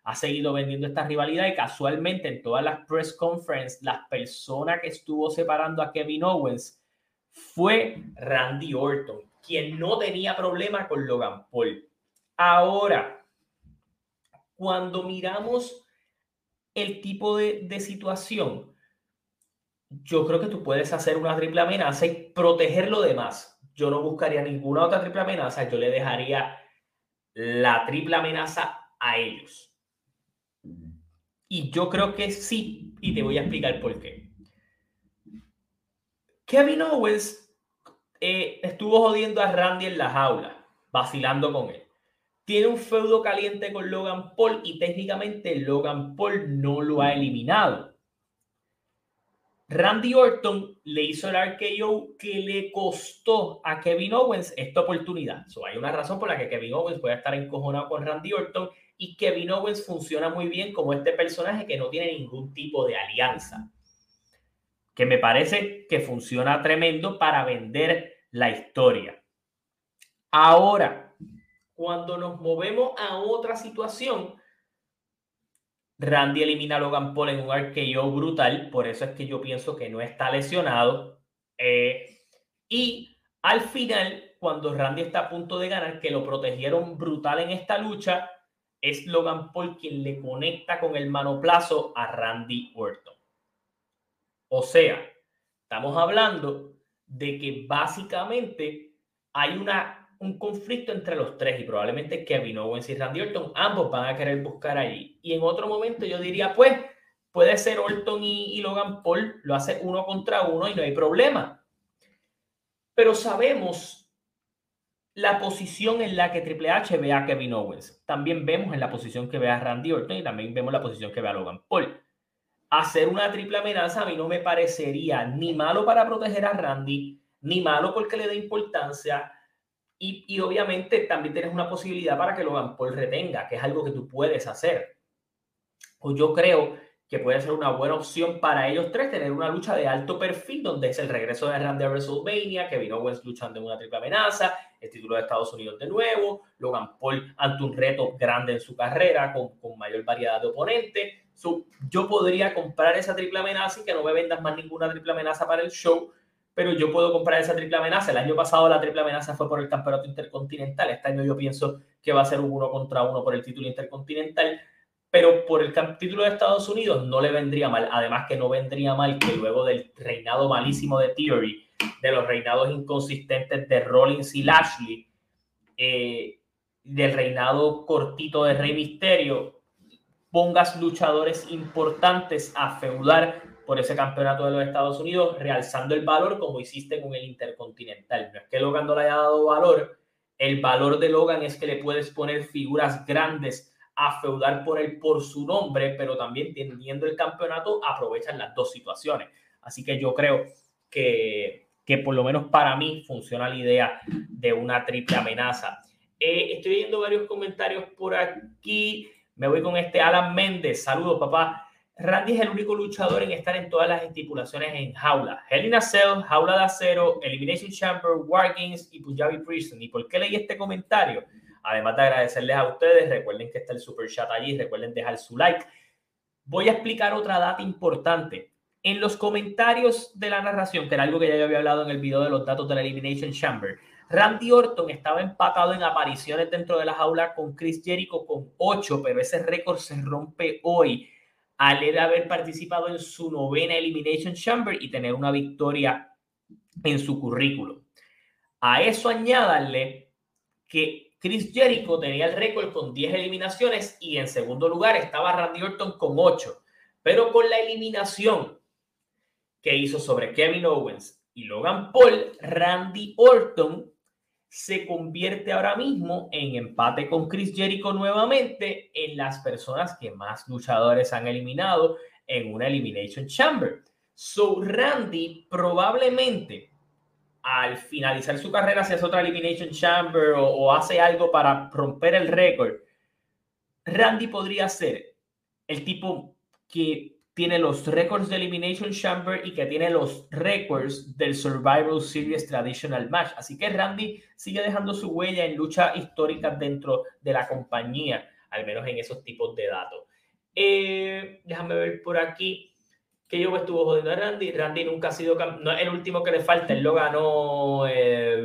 Ha seguido vendiendo esta rivalidad y casualmente en todas las press conferences, la persona que estuvo separando a Kevin Owens fue Randy Orton, quien no tenía problema con Logan Paul. Ahora, cuando miramos el tipo de, de situación, yo creo que tú puedes hacer una triple amenaza y proteger lo demás. Yo no buscaría ninguna otra triple amenaza, yo le dejaría la triple amenaza a ellos. Y yo creo que sí, y te voy a explicar por qué. Kevin Owens eh, estuvo jodiendo a Randy en la jaula, vacilando con él. Tiene un feudo caliente con Logan Paul y técnicamente Logan Paul no lo ha eliminado Randy Orton le hizo el RKO que le costó a Kevin Owens esta oportunidad. hay una razón por la que Kevin Owens puede estar encojonado con Randy Orton y Kevin Owens funciona muy bien como este personaje que no tiene ningún tipo de alianza. Que me parece que funciona tremendo para vender la historia. Ahora, cuando nos movemos a otra situación, Randy elimina a Logan Paul en un RKO brutal, por eso es que yo pienso que no está lesionado. Eh, y al final, cuando Randy está a punto de ganar, que lo protegieron brutal en esta lucha, es Logan Paul quien le conecta con el manoplazo a Randy Orton. O sea, estamos hablando de que básicamente hay una un conflicto entre los tres y probablemente Kevin Owens y Randy Orton, ambos van a querer buscar ahí. Y en otro momento yo diría, pues, puede ser Orton y, Logan Paul, lo hace uno contra uno y no hay problema. Pero sabemos la posición en la que Triple H ve a Kevin Owens. También vemos en la posición que ve a Randy Orton y también vemos la posición que ve a Logan Paul. Hacer una triple amenaza a mí no me parecería ni malo para proteger a Randy, ni malo porque le dé importancia, y, obviamente también tienes una posibilidad para que Logan Paul retenga, que es algo que tú puedes hacer. O yo creo que puede ser una buena opción para ellos tres tener una lucha de alto perfil, donde es el regreso de Randy a WrestleMania, Kevin Owens luchando en una triple amenaza, el título de Estados Unidos de nuevo, Logan Paul ante un reto grande en su carrera con, con mayor variedad de oponentes. yo podría comprar esa triple amenaza y que no me vendas más ninguna triple amenaza para el show, pero yo puedo comprar esa triple amenaza. El año pasado la triple amenaza fue por el campeonato intercontinental. Este año yo pienso que va a ser un uno contra uno por el título intercontinental pero por el título de Estados Unidos no le vendría mal. Además que no vendría mal que luego del reinado malísimo de Theory, de los reinados inconsistentes de Rollins y Lashley, eh, del reinado cortito de Rey Misterio, pongas luchadores importantes a feudar por ese campeonato de los Estados Unidos, realzando el valor como hiciste con el Intercontinental. No es que Logan no le haya dado valor, el valor de Logan es que le puedes poner figuras grandes a feudar por él por su nombre, pero también teniendo el campeonato aprovechan las dos situaciones. Así que yo creo que, que por lo menos para mí funciona la idea de una triple amenaza. Eh, estoy viendo varios comentarios por aquí. Me voy con este Alan Méndez. Saludos, papá. Randy es el único luchador en estar en todas las estipulaciones en jaula. Hell in a Cell, Jaula de Acero, Elimination Chamber, War Games y Punjabi Prison. ¿Y por qué leí este comentario? Además de agradecerles a ustedes, recuerden que está el super chat allí, recuerden dejar su like. Voy a explicar otra data importante. En los comentarios de la narración, que era algo que ya había hablado en el video de los datos de la Elimination Chamber, Randy Orton estaba empatado en apariciones dentro de la jaula con Chris Jericho con 8, pero ese récord se rompe hoy al él haber participado en su novena Elimination Chamber y tener una victoria en su currículo. A eso añádanle que Chris Jericho tenía el récord con 10 eliminaciones y en segundo lugar estaba Randy Orton con 8. Pero con la eliminación que hizo sobre Kevin Owens y Logan Paul, Randy Orton se convierte ahora mismo en empate con Chris Jericho nuevamente en las personas que más luchadores han eliminado en una Elimination Chamber. So Randy probablemente al finalizar su carrera si hace otra Elimination Chamber o, hace algo para romper el récord, Randy podría ser el tipo que tiene los récords de Elimination Chamber y que tiene los récords del Survival Series Traditional Match. Así que Randy sigue dejando su huella en lucha histórica dentro de la compañía, al menos en esos tipos de datos. Eh, déjame ver por aquí que yo estuvo jodiendo a Randy. Randy nunca ha sido no es el último que le falta. Él lo ganó eh,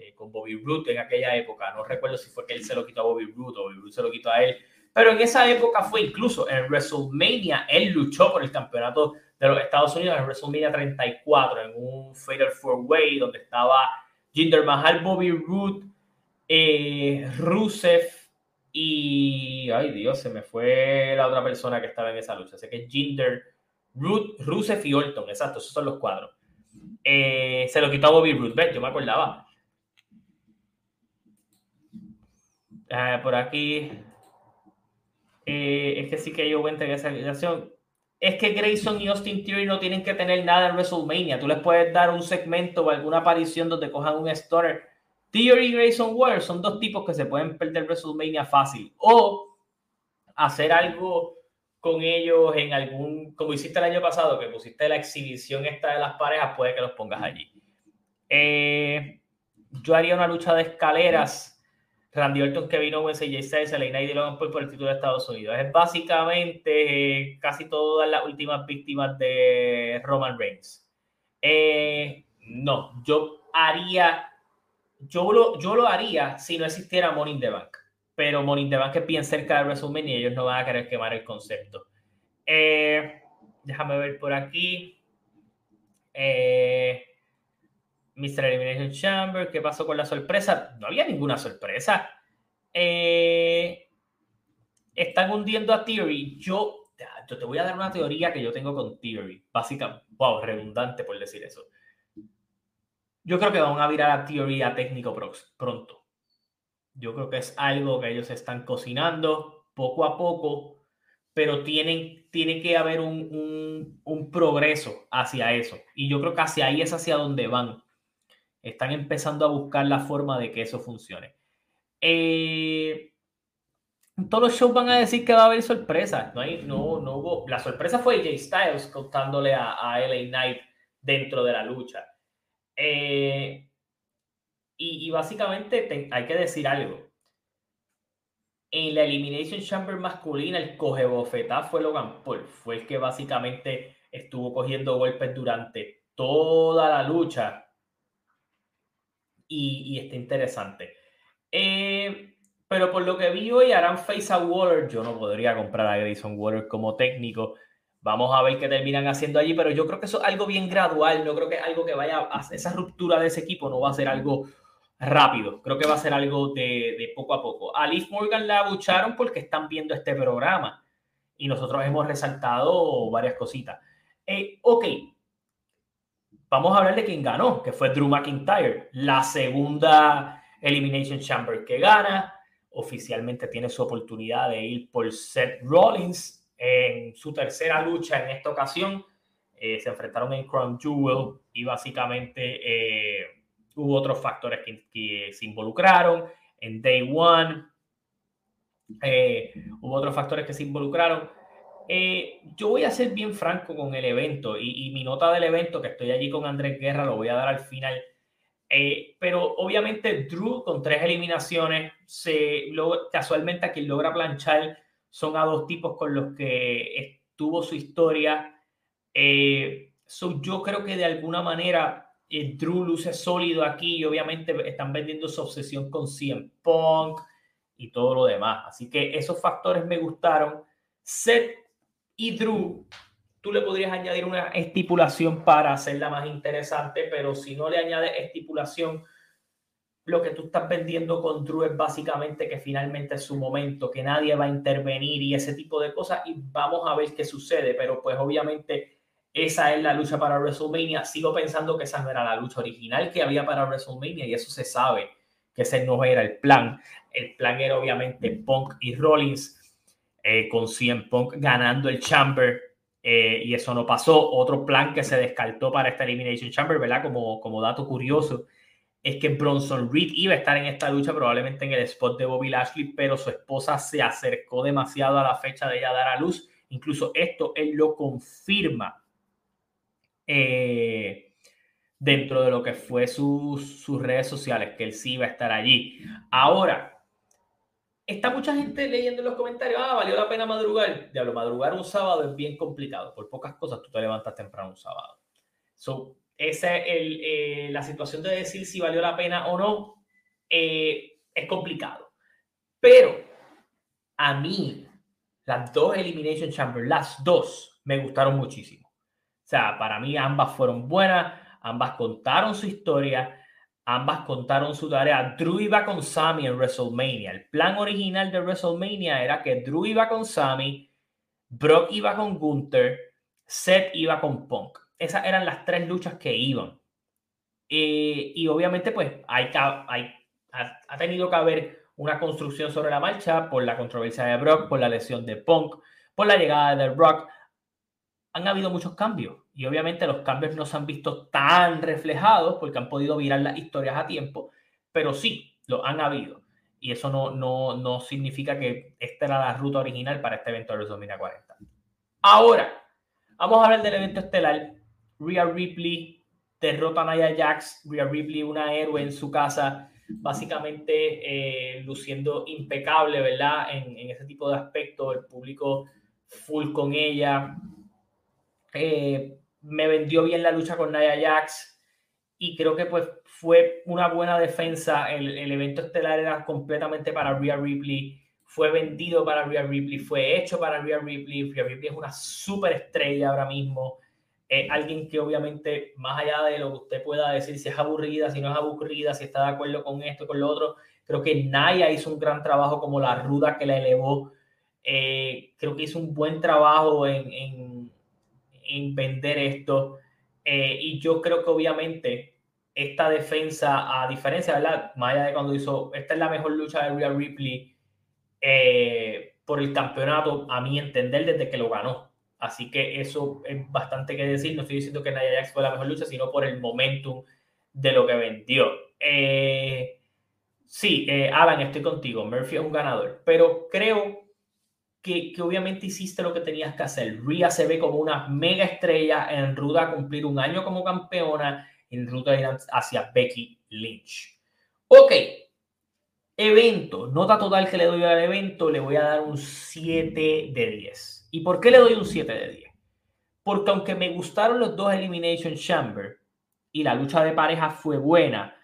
eh, con Bobby Roode en aquella época. No recuerdo si fue que él se lo quitó a Bobby Roode o Bobby Roode se lo quitó a él. Pero en esa época fue incluso en WrestleMania, él luchó por el campeonato de los Estados Unidos en WrestleMania 34, en un Fatal Four Way, donde estaba Jinder Mahal, Bobby Roode, eh, Rusev, y, ay Dios, se me fue la otra persona que estaba en esa lucha. Sé que es Jinder, Ruth, Rusev y Orton, exacto, esos son los cuadros. Eh, se lo quitó a Bobby Roode, ¿ves? Yo me acordaba. Eh, por aquí. Eh, es que sí que yo cuenta en esa situación. Es que Grayson y Austin Theory no tienen que tener nada en WrestleMania. Tú les puedes dar un segmento o alguna aparición donde cojan un story Theory y Grayson Waller son dos tipos que se pueden perder WrestleMania fácil. O hacer algo con ellos en algún, como hiciste el año pasado, que pusiste la exhibición esta de las parejas, puede que los pongas allí. Eh, yo haría una lucha de escaleras. Randy Orton, Kevin Owens, AJ Styles, Elena y Logan por el título de Estados Unidos. Es básicamente eh, casi todas las últimas víctimas de Roman Reigns. Eh, no, yo haría yo lo, yo lo haría si no existiera Money in the Bank. Pero Money in the Bank es bien cerca de WrestleMania y ellos no van a querer quemar el concepto. Eh, déjame ver por aquí. Eh, Mr. Elimination Chamber, ¿qué pasó con la sorpresa? No había ninguna sorpresa. Eh, están hundiendo a Theory. Yo, yo te voy a dar una teoría que yo tengo con Theory. Básicamente, wow, redundante por decir eso. Yo creo que van a virar a teoría técnico pronto. Yo creo que es algo que ellos están cocinando poco a poco, pero tienen, tiene que haber un, progreso hacia eso. Y yo creo que hacia ahí es hacia donde van. Están empezando a buscar la forma de que eso funcione. Eh, todos los shows van a decir que va a haber sorpresas. No, hay, no, no hubo. La sorpresa fue Jay Styles contándole a, a LA Knight dentro de la lucha. Eh, y, básicamente hay que decir algo. En la Elimination Chamber masculina, el coge bofetá fue Logan Paul. Fue el que básicamente estuvo cogiendo golpes durante toda la lucha. Y, y está interesante. Eh, pero por lo que vi hoy harán face a Waller. Yo no podría comprar a Grayson Waller como técnico. Vamos a ver qué terminan haciendo allí, pero yo creo que eso es algo bien gradual. No creo que algo que vaya a esa ruptura de ese equipo no va a ser algo rápido. Creo que va a ser algo de, poco a poco. A Liz Morgan la abucharon porque están viendo este programa y nosotros hemos resaltado varias cositas. Eh, ok, vamos a hablar de quién ganó, que fue Drew McIntyre, la segunda Elimination Chamber que gana oficialmente tiene su oportunidad de ir por Seth Rollins en su tercera lucha en esta ocasión. Eh, se enfrentaron en Crown Jewel y básicamente hubo otros factores que, se involucraron. En Day One hubo otros factores que se involucraron. Yo voy a ser bien franco con el evento y, y mi nota del evento, que estoy allí con Andrés Guerra, lo voy a dar al final eh, pero obviamente Drew con tres eliminaciones, se, casualmente a quien logra planchar son a dos tipos con los que estuvo su historia. Eh, yo creo que de alguna manera eh, Drew luce sólido aquí y obviamente están vendiendo su obsesión con CM Punk y todo lo demás. Así que esos factores me gustaron. Seth y Drew tú le podrías añadir una estipulación para hacerla más interesante, pero si no le añades estipulación, lo que tú estás vendiendo con Drew es básicamente que finalmente es su momento, que nadie va a intervenir y ese tipo de cosas y vamos a ver qué sucede, pero pues obviamente esa es la lucha para WrestleMania. Sigo pensando que esa no era la lucha original que había para WrestleMania y eso se sabe que ese no era el plan. El plan era obviamente Punk y Rollins eh, con 100 Punk ganando el Chamber eh, y eso no pasó. Otro plan que se descartó para esta Elimination Chamber, ¿verdad? Como, como dato curioso, es que Bronson Reed iba a estar en esta lucha probablemente en el spot de Bobby Lashley, pero su esposa se acercó demasiado a la fecha de ella dar a luz. Incluso esto él lo confirma eh, dentro de lo que fue sus, sus redes sociales, que él sí iba a estar allí. Ahora, Está mucha gente leyendo en los comentarios, ah, valió la pena madrugar. Diablo, madrugar un sábado es bien complicado. Por pocas cosas tú te levantas temprano un sábado. So, esa es el, eh, la situación de decir si valió la pena o no. Eh, es complicado. Pero a mí, las dos Elimination Chamber, las dos, me gustaron muchísimo. O sea, para mí ambas fueron buenas, ambas contaron su historia Ambas contaron su tarea. Drew iba con Sammy en WrestleMania. El plan original de WrestleMania era que Drew iba con Sammy, Brock iba con Gunther, Seth iba con Punk. Esas eran las tres luchas que iban. Eh, y obviamente, pues, hay, ha, tenido que haber una construcción sobre la marcha por la controversia de Brock, por la lesión de Punk, por la llegada de Brock. Han habido muchos cambios y obviamente los cambios no se han visto tan reflejados porque han podido virar las historias a tiempo, pero sí, lo han habido. Y eso no, no, no significa que esta era la ruta original para este evento de los 2040. Ahora, vamos a hablar del evento estelar. Rhea Ripley derrota a Nia Jax. Rhea Ripley, una héroe en su casa, básicamente eh, luciendo impecable, ¿verdad? En, en ese tipo de aspecto, el público full con ella. Eh, me vendió bien la lucha con Nia Jax y creo que pues fue una buena defensa. El, el evento estelar era completamente para Rhea Ripley, fue vendido para Rhea Ripley, fue hecho para Rhea Ripley. Rhea Ripley es una súper estrella ahora mismo. Es alguien que obviamente, más allá de lo que usted pueda decir, si es aburrida, si no es aburrida, si está de acuerdo con esto, con lo otro, creo que Naya hizo un gran trabajo como la ruda que la elevó. Eh, creo que hizo un buen trabajo en en vender esto. Eh, y yo creo que obviamente esta defensa, a diferencia, ¿verdad? Más allá de cuando hizo, esta es la mejor lucha de Rhea Ripley eh, por el campeonato, a mi entender, desde que lo ganó. Así que eso es bastante que decir. No estoy diciendo que Nia Jax fue la mejor lucha, sino por el momentum de lo que vendió. Eh, Sí, eh, Alan, estoy contigo. Murphy es un ganador, pero creo que, obviamente hiciste lo que tenías que hacer. Rhea se ve como una mega estrella en ruta a cumplir un año como campeona, en ruta hacia Becky Lynch. Ok, evento, nota total que le doy al evento, le voy a dar un 7 de 10. ¿Y por qué le doy un 7 de 10? Porque aunque me gustaron los dos Elimination Chamber y la lucha de pareja fue buena,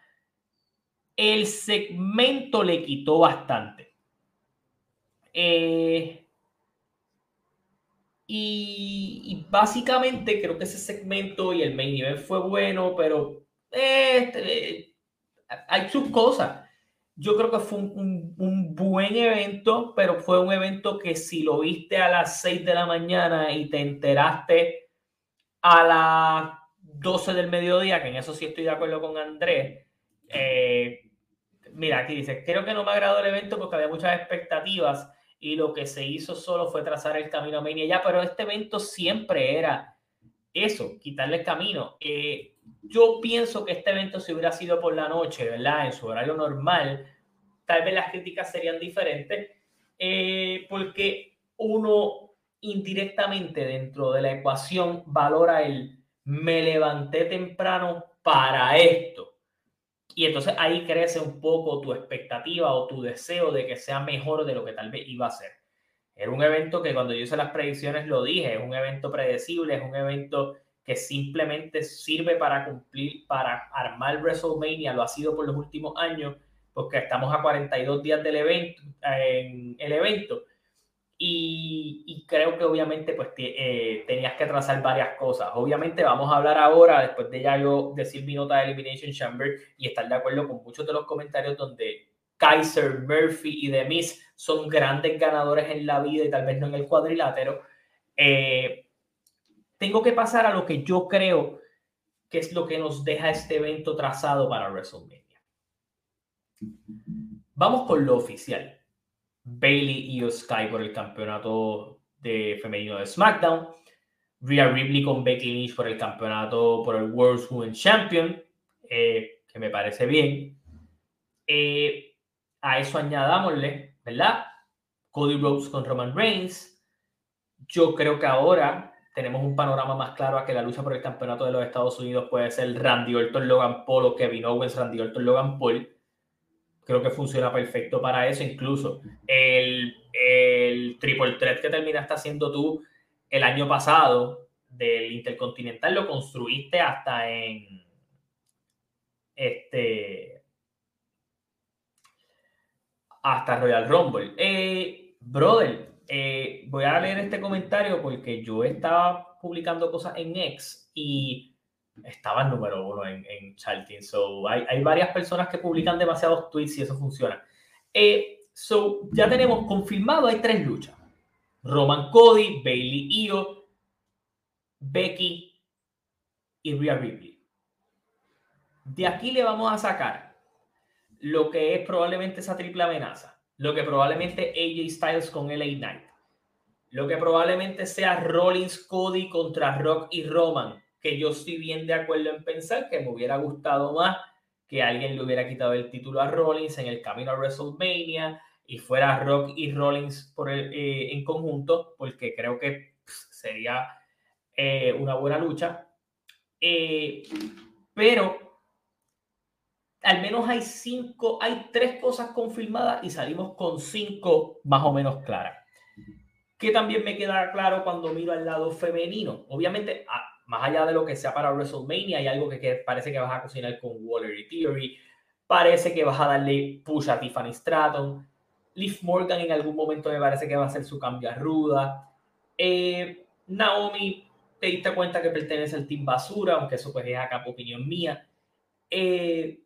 el segmento le quitó bastante. Eh, y, básicamente creo que ese segmento y el main event fue bueno, pero este, hay sus cosas. Yo creo que fue un, un, buen evento, pero fue un evento que si lo viste a las 6 de la mañana y te enteraste a las 12 del mediodía, que en eso sí estoy de acuerdo con Andrés, eh, mira, aquí dice, creo que no me agradó el evento porque había muchas expectativas y lo que se hizo solo fue trazar el camino a Mania ya, pero este evento siempre era eso, quitarle el camino. Eh, yo pienso que este evento si hubiera sido por la noche, ¿verdad? En su horario normal, tal vez las críticas serían diferentes, eh, porque uno indirectamente dentro de la ecuación valora el me levanté temprano para esto. Y entonces ahí crece un poco tu expectativa o tu deseo de que sea mejor de lo que tal vez iba a ser. Era un evento que cuando yo hice las predicciones lo dije, es un evento predecible, es un evento que simplemente sirve para cumplir, para armar WrestleMania, lo ha sido por los últimos años, porque estamos a 42 días del evento, en el evento, y, creo que obviamente pues eh, tenías que trazar varias cosas. Obviamente vamos a hablar ahora, después de ya yo decir mi nota de Elimination Chamber y estar de acuerdo con muchos de los comentarios donde Kaiser, Murphy y The Miz son grandes ganadores en la vida y tal vez no en el cuadrilátero. Eh, tengo que pasar a lo que yo creo que es lo que nos deja este evento trazado para WrestleMania. Vamos con lo oficial. Bailey y Sky por el campeonato de femenino de SmackDown. Rhea Ripley con Becky Lynch por el campeonato por el World Women Champion, eh, que me parece bien. Eh, a eso añadámosle, ¿verdad? Cody Rhodes con Roman Reigns. Yo creo que ahora tenemos un panorama más claro a que la lucha por el campeonato de los Estados Unidos puede ser Randy Orton, Logan Paul o Kevin Owens, Randy Orton, Logan Paul creo que funciona perfecto para eso. Incluso el, el triple threat que terminaste haciendo tú el año pasado del Intercontinental lo construiste hasta en este hasta Royal Rumble. Eh, brother, eh, voy a leer este comentario porque yo estaba publicando cosas en X y estaba número uno en, en charting. So, hay, hay, varias personas que publican demasiados tweets y eso funciona. Eh, so, ya tenemos confirmado, hay tres luchas. Roman Cody, Bailey Io, Becky y Rhea Ripley. De aquí le vamos a sacar lo que es probablemente esa triple amenaza, lo que probablemente AJ Styles con LA Knight, lo que probablemente sea Rollins Cody contra Rock y Roman, que yo estoy bien de acuerdo en pensar que me hubiera gustado más que alguien le hubiera quitado el título a Rollins en el camino a WrestleMania y fuera Rock y Rollins por eh, en conjunto, porque creo que sería eh, una buena lucha. Eh, pero al menos hay cinco, hay tres cosas confirmadas y salimos con cinco más o menos claras. Que también me queda claro cuando miro al lado femenino. Obviamente, más allá de lo que sea para WrestleMania, hay algo que, parece que vas a cocinar con Waller y Theory. Parece que vas a darle push a Tiffany Stratton. Liv Morgan en algún momento me parece que va a hacer su cambio a ruda. Eh, Naomi, te diste cuenta que pertenece al Team Basura, aunque eso pues es acá opinión mía. Eh,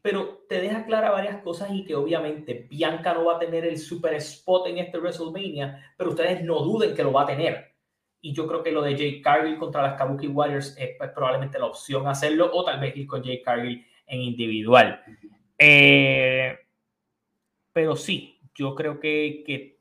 pero te deja clara varias cosas y que obviamente Bianca no va a tener el super spot en este WrestleMania, pero ustedes no duden que lo va a tener y yo creo que lo de Jake Cargill contra las Kabuki Warriors es pues, probablemente la opción hacerlo o tal vez ir con Jake Cargill en individual. Eh, pero sí, yo creo que, que,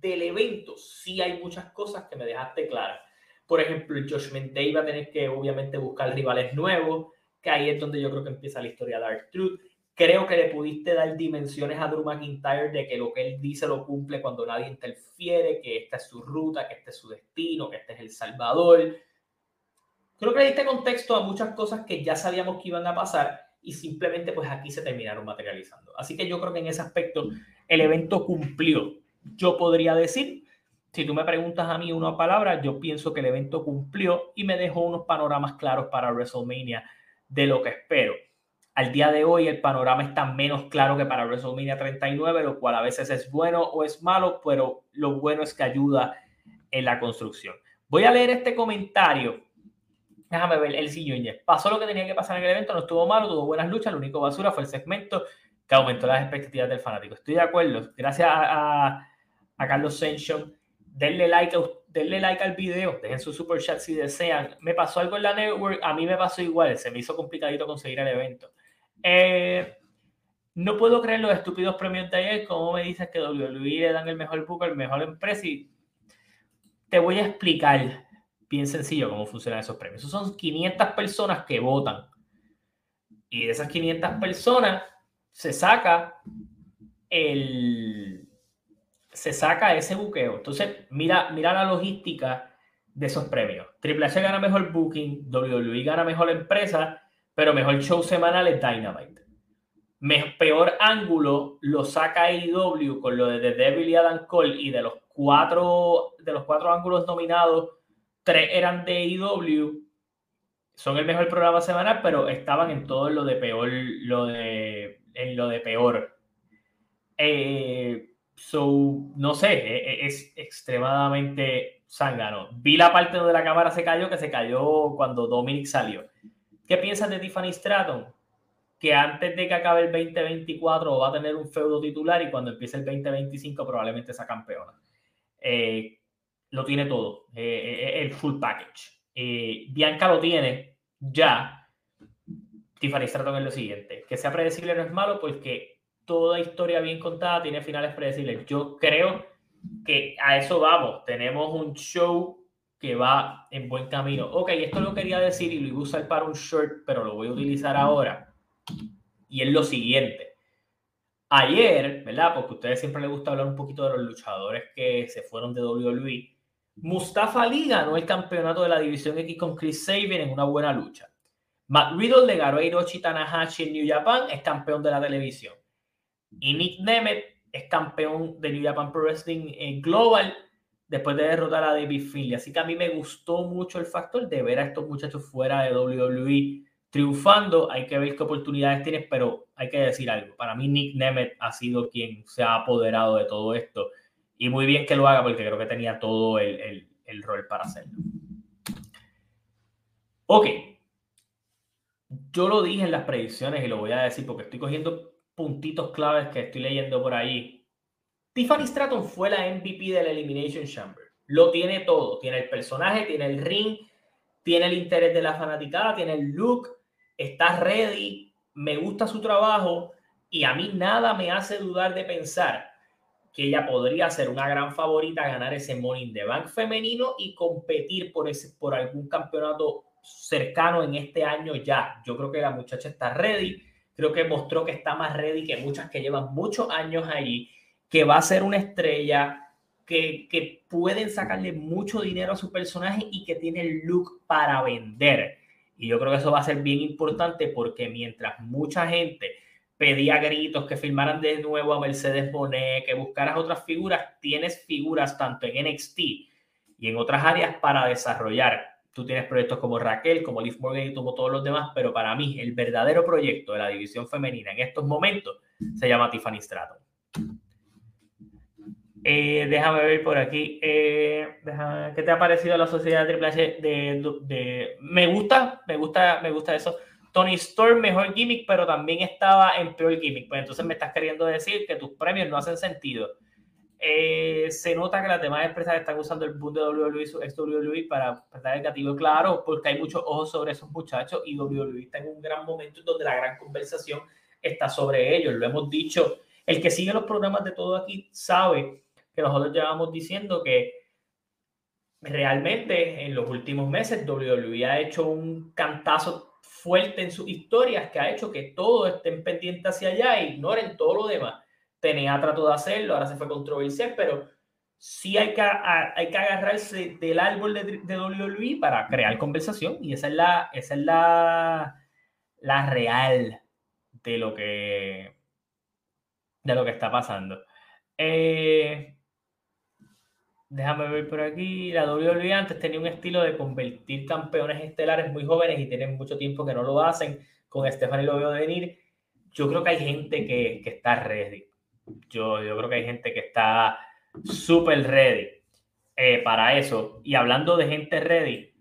del evento sí hay muchas cosas que me dejaste claras. Por ejemplo, el Judgment va a tener que obviamente buscar rivales nuevos, que ahí es donde yo creo que empieza la historia de Dark Truth. Creo que le pudiste dar dimensiones a Drew McIntyre de que lo que él dice lo cumple cuando nadie interfiere, que esta es su ruta, que este es su destino, que este es el Salvador. Creo que le diste contexto a muchas cosas que ya sabíamos que iban a pasar y simplemente pues aquí se terminaron materializando. Así que yo creo que en ese aspecto el evento cumplió. Yo podría decir, si tú me preguntas a mí una palabra, yo pienso que el evento cumplió y me dejó unos panoramas claros para WrestleMania de lo que espero. Al día de hoy el panorama está menos claro que para WrestleMania 39, lo cual a veces es bueno o es malo, pero lo bueno es que ayuda en la construcción. Voy a leer este comentario. Déjame ver, el sillón. Pasó lo que tenía que pasar en el evento, no estuvo malo, tuvo buenas luchas, lo único basura fue el segmento que aumentó las expectativas del fanático. Estoy de acuerdo. Gracias a, a, Carlos Sension. Denle like, denle like al video, dejen su super chat si desean. Me pasó algo en la network, a mí me pasó igual, se me hizo complicadito conseguir el evento. Eh, no puedo creer los estúpidos premios de ayer. ¿Cómo me dices que WWE le dan el mejor booker, el mejor empresa? Te voy a explicar bien sencillo cómo funcionan esos premios. son 500 personas que votan. Y de esas 500 personas se saca el se saca ese buqueo. Entonces, mira, mira la logística de esos premios. Triple H gana mejor booking, WWE gana mejor empresa pero mejor show semanal es Dynamite. peor ángulo lo saca AEW con lo de The Devil y Adam Cole y de los cuatro, de los cuatro ángulos nominados, tres eran de AEW. Son el mejor programa semanal, pero estaban en todo lo de peor, lo de, en lo de peor. Eh, so, no sé, e, e, es, extremadamente zángano. Vi la parte donde la cámara se cayó, que se cayó cuando Dominic salió. ¿Qué piensas de Tiffany Stratton? Que antes de que acabe el 2024 va a tener un feudo titular y cuando empiece el 2025 probablemente sea campeona. Eh, lo tiene todo, eh, eh, el full package. Bianca lo tiene ya. Tiffany Stratton es lo siguiente. Que sea predecible no es malo porque toda historia bien contada tiene finales predecibles. Yo creo que a eso vamos. Tenemos un show que va en buen camino. Ok, esto lo quería decir y lo iba a usar para un short, pero lo voy a utilizar ahora. Y es lo siguiente. Ayer, ¿verdad? Porque a ustedes siempre les gusta hablar un poquito de los luchadores que se fueron de WWE. Mustafa Ali ganó el campeonato de la División X con Chris Sabin en una buena lucha. Matt Riddle le ganó a Hiroshi Tanahashi en New Japan, es campeón de la televisión. Y Nick Nemeth es campeón de New Japan Pro Wrestling Global después de derrotar a David Finley. Así que a mí me gustó mucho el factor de ver a estos muchachos fuera de WWE triunfando. Hay que ver qué oportunidades tienes, pero hay que decir algo. Para mí Nick Nemeth ha sido quien se ha apoderado de todo esto. Y muy bien que lo haga porque creo que tenía todo el, el rol para hacerlo. Ok. Yo lo dije en las predicciones y lo voy a decir porque estoy cogiendo puntitos claves que estoy leyendo por ahí Tiffany Stratton fue la MVP del Elimination Chamber. Lo tiene todo. Tiene el personaje, tiene el ring, tiene el interés de la fanaticada, tiene el look, está ready, me gusta su trabajo y a mí nada me hace dudar de pensar que ella podría ser una gran favorita ganar ese Money in the Bank femenino y competir por, ese, por algún campeonato cercano en este año ya. Yo creo que la muchacha está ready. Creo que mostró que está más ready que muchas que llevan muchos años allí que va a ser una estrella, que, que pueden sacarle mucho dinero a su personaje y que tiene el look para vender. Y yo creo que eso va a ser bien importante porque mientras mucha gente pedía gritos que filmaran de nuevo a Mercedes Bonet, que buscaras otras figuras, tienes figuras tanto en NXT y en otras áreas para desarrollar. Tú tienes proyectos como Raquel, como Liv Morgan y como todos los demás, pero para mí el verdadero proyecto de la división femenina en estos momentos se llama Tiffany Stratton. Eh, déjame ver por aquí. Eh, ¿Qué te ha parecido la sociedad Triple H? De, me gusta, me gusta, me gusta eso. Tony Storm, mejor gimmick, pero también estaba en peor gimmick. Pues entonces me estás queriendo decir que tus premios no hacen sentido. Eh, se nota que las demás empresas están usando el boom de WWE, WWE para dar el gatillo claro, porque hay muchos ojos sobre esos muchachos y WWE está en un gran momento donde la gran conversación está sobre ellos. Lo hemos dicho. El que sigue los programas de todo aquí sabe que nosotros llevamos diciendo que realmente en los últimos meses WWE ha hecho un cantazo fuerte en sus historias que ha hecho que todos estén pendientes hacia allá e ignoren todo lo demás. Tenía trató de hacerlo, ahora se fue controversial, pero sí hay que, hay que agarrarse del árbol de, de WWE para crear conversación y esa es la, esa es la, la real de lo que de lo que está pasando. Eh, déjame ver por aquí. La WWE antes tenía un estilo de convertir campeones estelares muy jóvenes y tienen mucho tiempo que no lo hacen. Con Stephanie lo veo venir. Yo creo que hay gente que, que está ready. Yo, yo creo que hay gente que está súper ready eh, para eso. Y hablando de gente ready,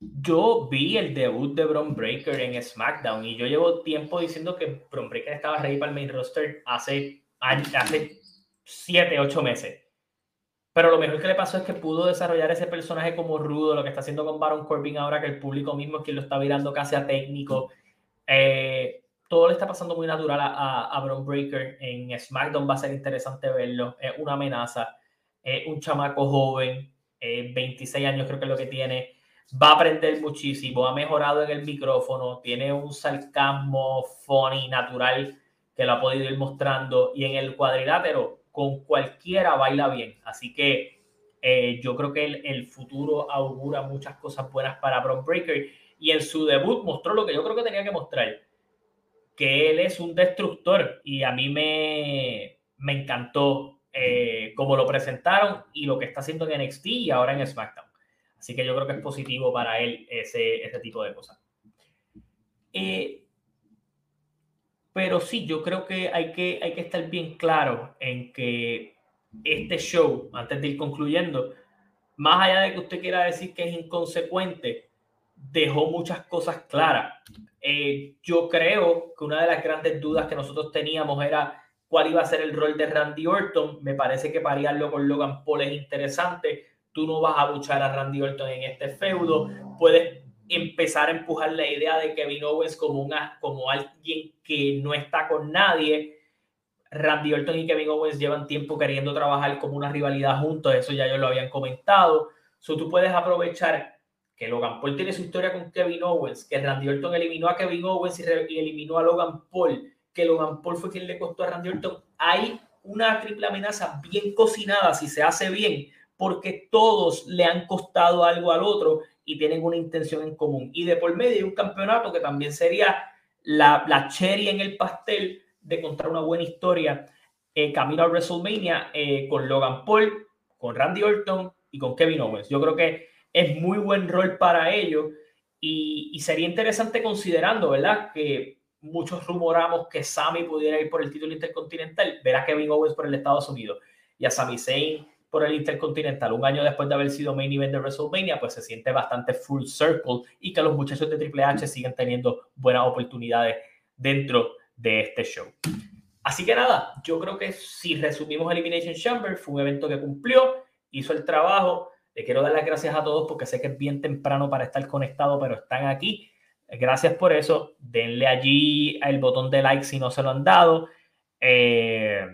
yo vi el debut de Bron Breaker en SmackDown y yo llevo tiempo diciendo que Bron Breaker estaba ready para el main roster hace, hace 7, 8 meses. Pero lo mejor que le pasó es que pudo desarrollar ese personaje como rudo, lo que está haciendo con Baron Corbin ahora que el público mismo es quien lo está mirando casi a técnico. Eh, todo le está pasando muy natural a, a, Breaker. En SmackDown va a ser interesante verlo. Es una amenaza. Es un chamaco joven, 26 años creo que es lo que tiene. Va a aprender muchísimo. Ha mejorado en el micrófono. Tiene un sarcasmo funny, natural, que lo ha podido ir mostrando. Y en el cuadrilátero, con cualquiera baila bien. Así que eh, yo creo que el, el, futuro augura muchas cosas buenas para Bron Breaker. Y en su debut mostró lo que yo creo que tenía que mostrar que él es un destructor y a mí me, me encantó eh, cómo lo presentaron y lo que está haciendo en NXT y ahora en SmackDown. Así que yo creo que es positivo para él ese, ese tipo de cosas. Eh, pero sí, yo creo que hay, que hay que estar bien claro en que este show, antes de ir concluyendo, más allá de que usted quiera decir que es inconsecuente, dejó muchas cosas claras. Eh, yo creo que una de las grandes dudas que nosotros teníamos era cuál iba a ser el rol de Randy Orton. Me parece que parearlo con Logan Paul es interesante. Tú no vas a luchar a Randy Orton en este feudo. Puedes empezar a empujar la idea de Kevin Owens como, una, como alguien que no está con nadie. Randy Orton y Kevin Owens llevan tiempo queriendo trabajar como una rivalidad juntos, eso ya ellos lo habían comentado. So, tú puedes aprovechar que Logan Paul tiene su historia con Kevin Owens, que Randy Orton eliminó a Kevin Owens y, eliminó a Logan Paul, que Logan Paul fue quien le costó a Randy Orton, hay una triple amenaza bien cocinada si se hace bien, porque todos le han costado algo al otro y tienen una intención en común. Y de por medio hay un campeonato que también sería la, la cherry en el pastel de contar una buena historia eh, camino a WrestleMania eh, con Logan Paul, con Randy Orton y con Kevin Owens. Yo creo que es muy buen rol para ellos y, sería interesante considerando, ¿verdad? Que muchos rumoramos que Sami pudiera ir por el título intercontinental, ver a Kevin Owens por el Estados Unidos y a Sami Zayn por el Intercontinental un año después de haber sido main event de WrestleMania, pues se siente bastante full circle y que los muchachos de Triple H siguen teniendo buenas oportunidades dentro de este show. Así que nada, yo creo que si resumimos Elimination Chamber, fue un evento que cumplió, hizo el trabajo, le quiero dar las gracias a todos porque sé que es bien temprano para estar conectado, pero están aquí. Gracias por eso. Denle allí el botón de like si no se lo han dado. Eh,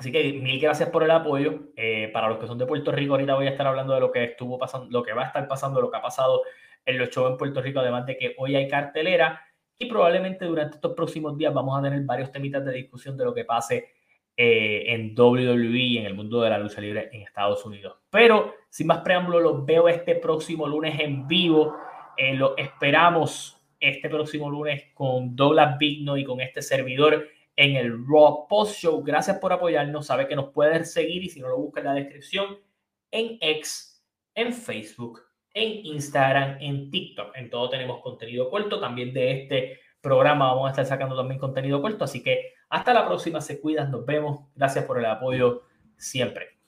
así que mil gracias por el apoyo. Eh, para los que son de Puerto Rico, ahorita voy a estar hablando de lo que estuvo pasando, lo que va a estar pasando, lo que ha pasado en los shows en Puerto Rico, además de que hoy hay cartelera y probablemente durante estos próximos días vamos a tener varios temitas de discusión de lo que pase eh, en WWE, en el mundo de la lucha libre en Estados Unidos. Pero sin más preámbulo, los veo este próximo lunes en vivo. Eh, lo esperamos este próximo lunes con Douglas Vigno y con este servidor en el Raw Post Show. Gracias por apoyarnos. Sabe que nos pueden seguir y si no lo busca en la descripción, en X, en Facebook, en Instagram, en TikTok. En todo tenemos contenido corto. También de este programa vamos a estar sacando también contenido corto. Así que hasta la próxima, se cuidan, nos vemos. Gracias por el apoyo siempre.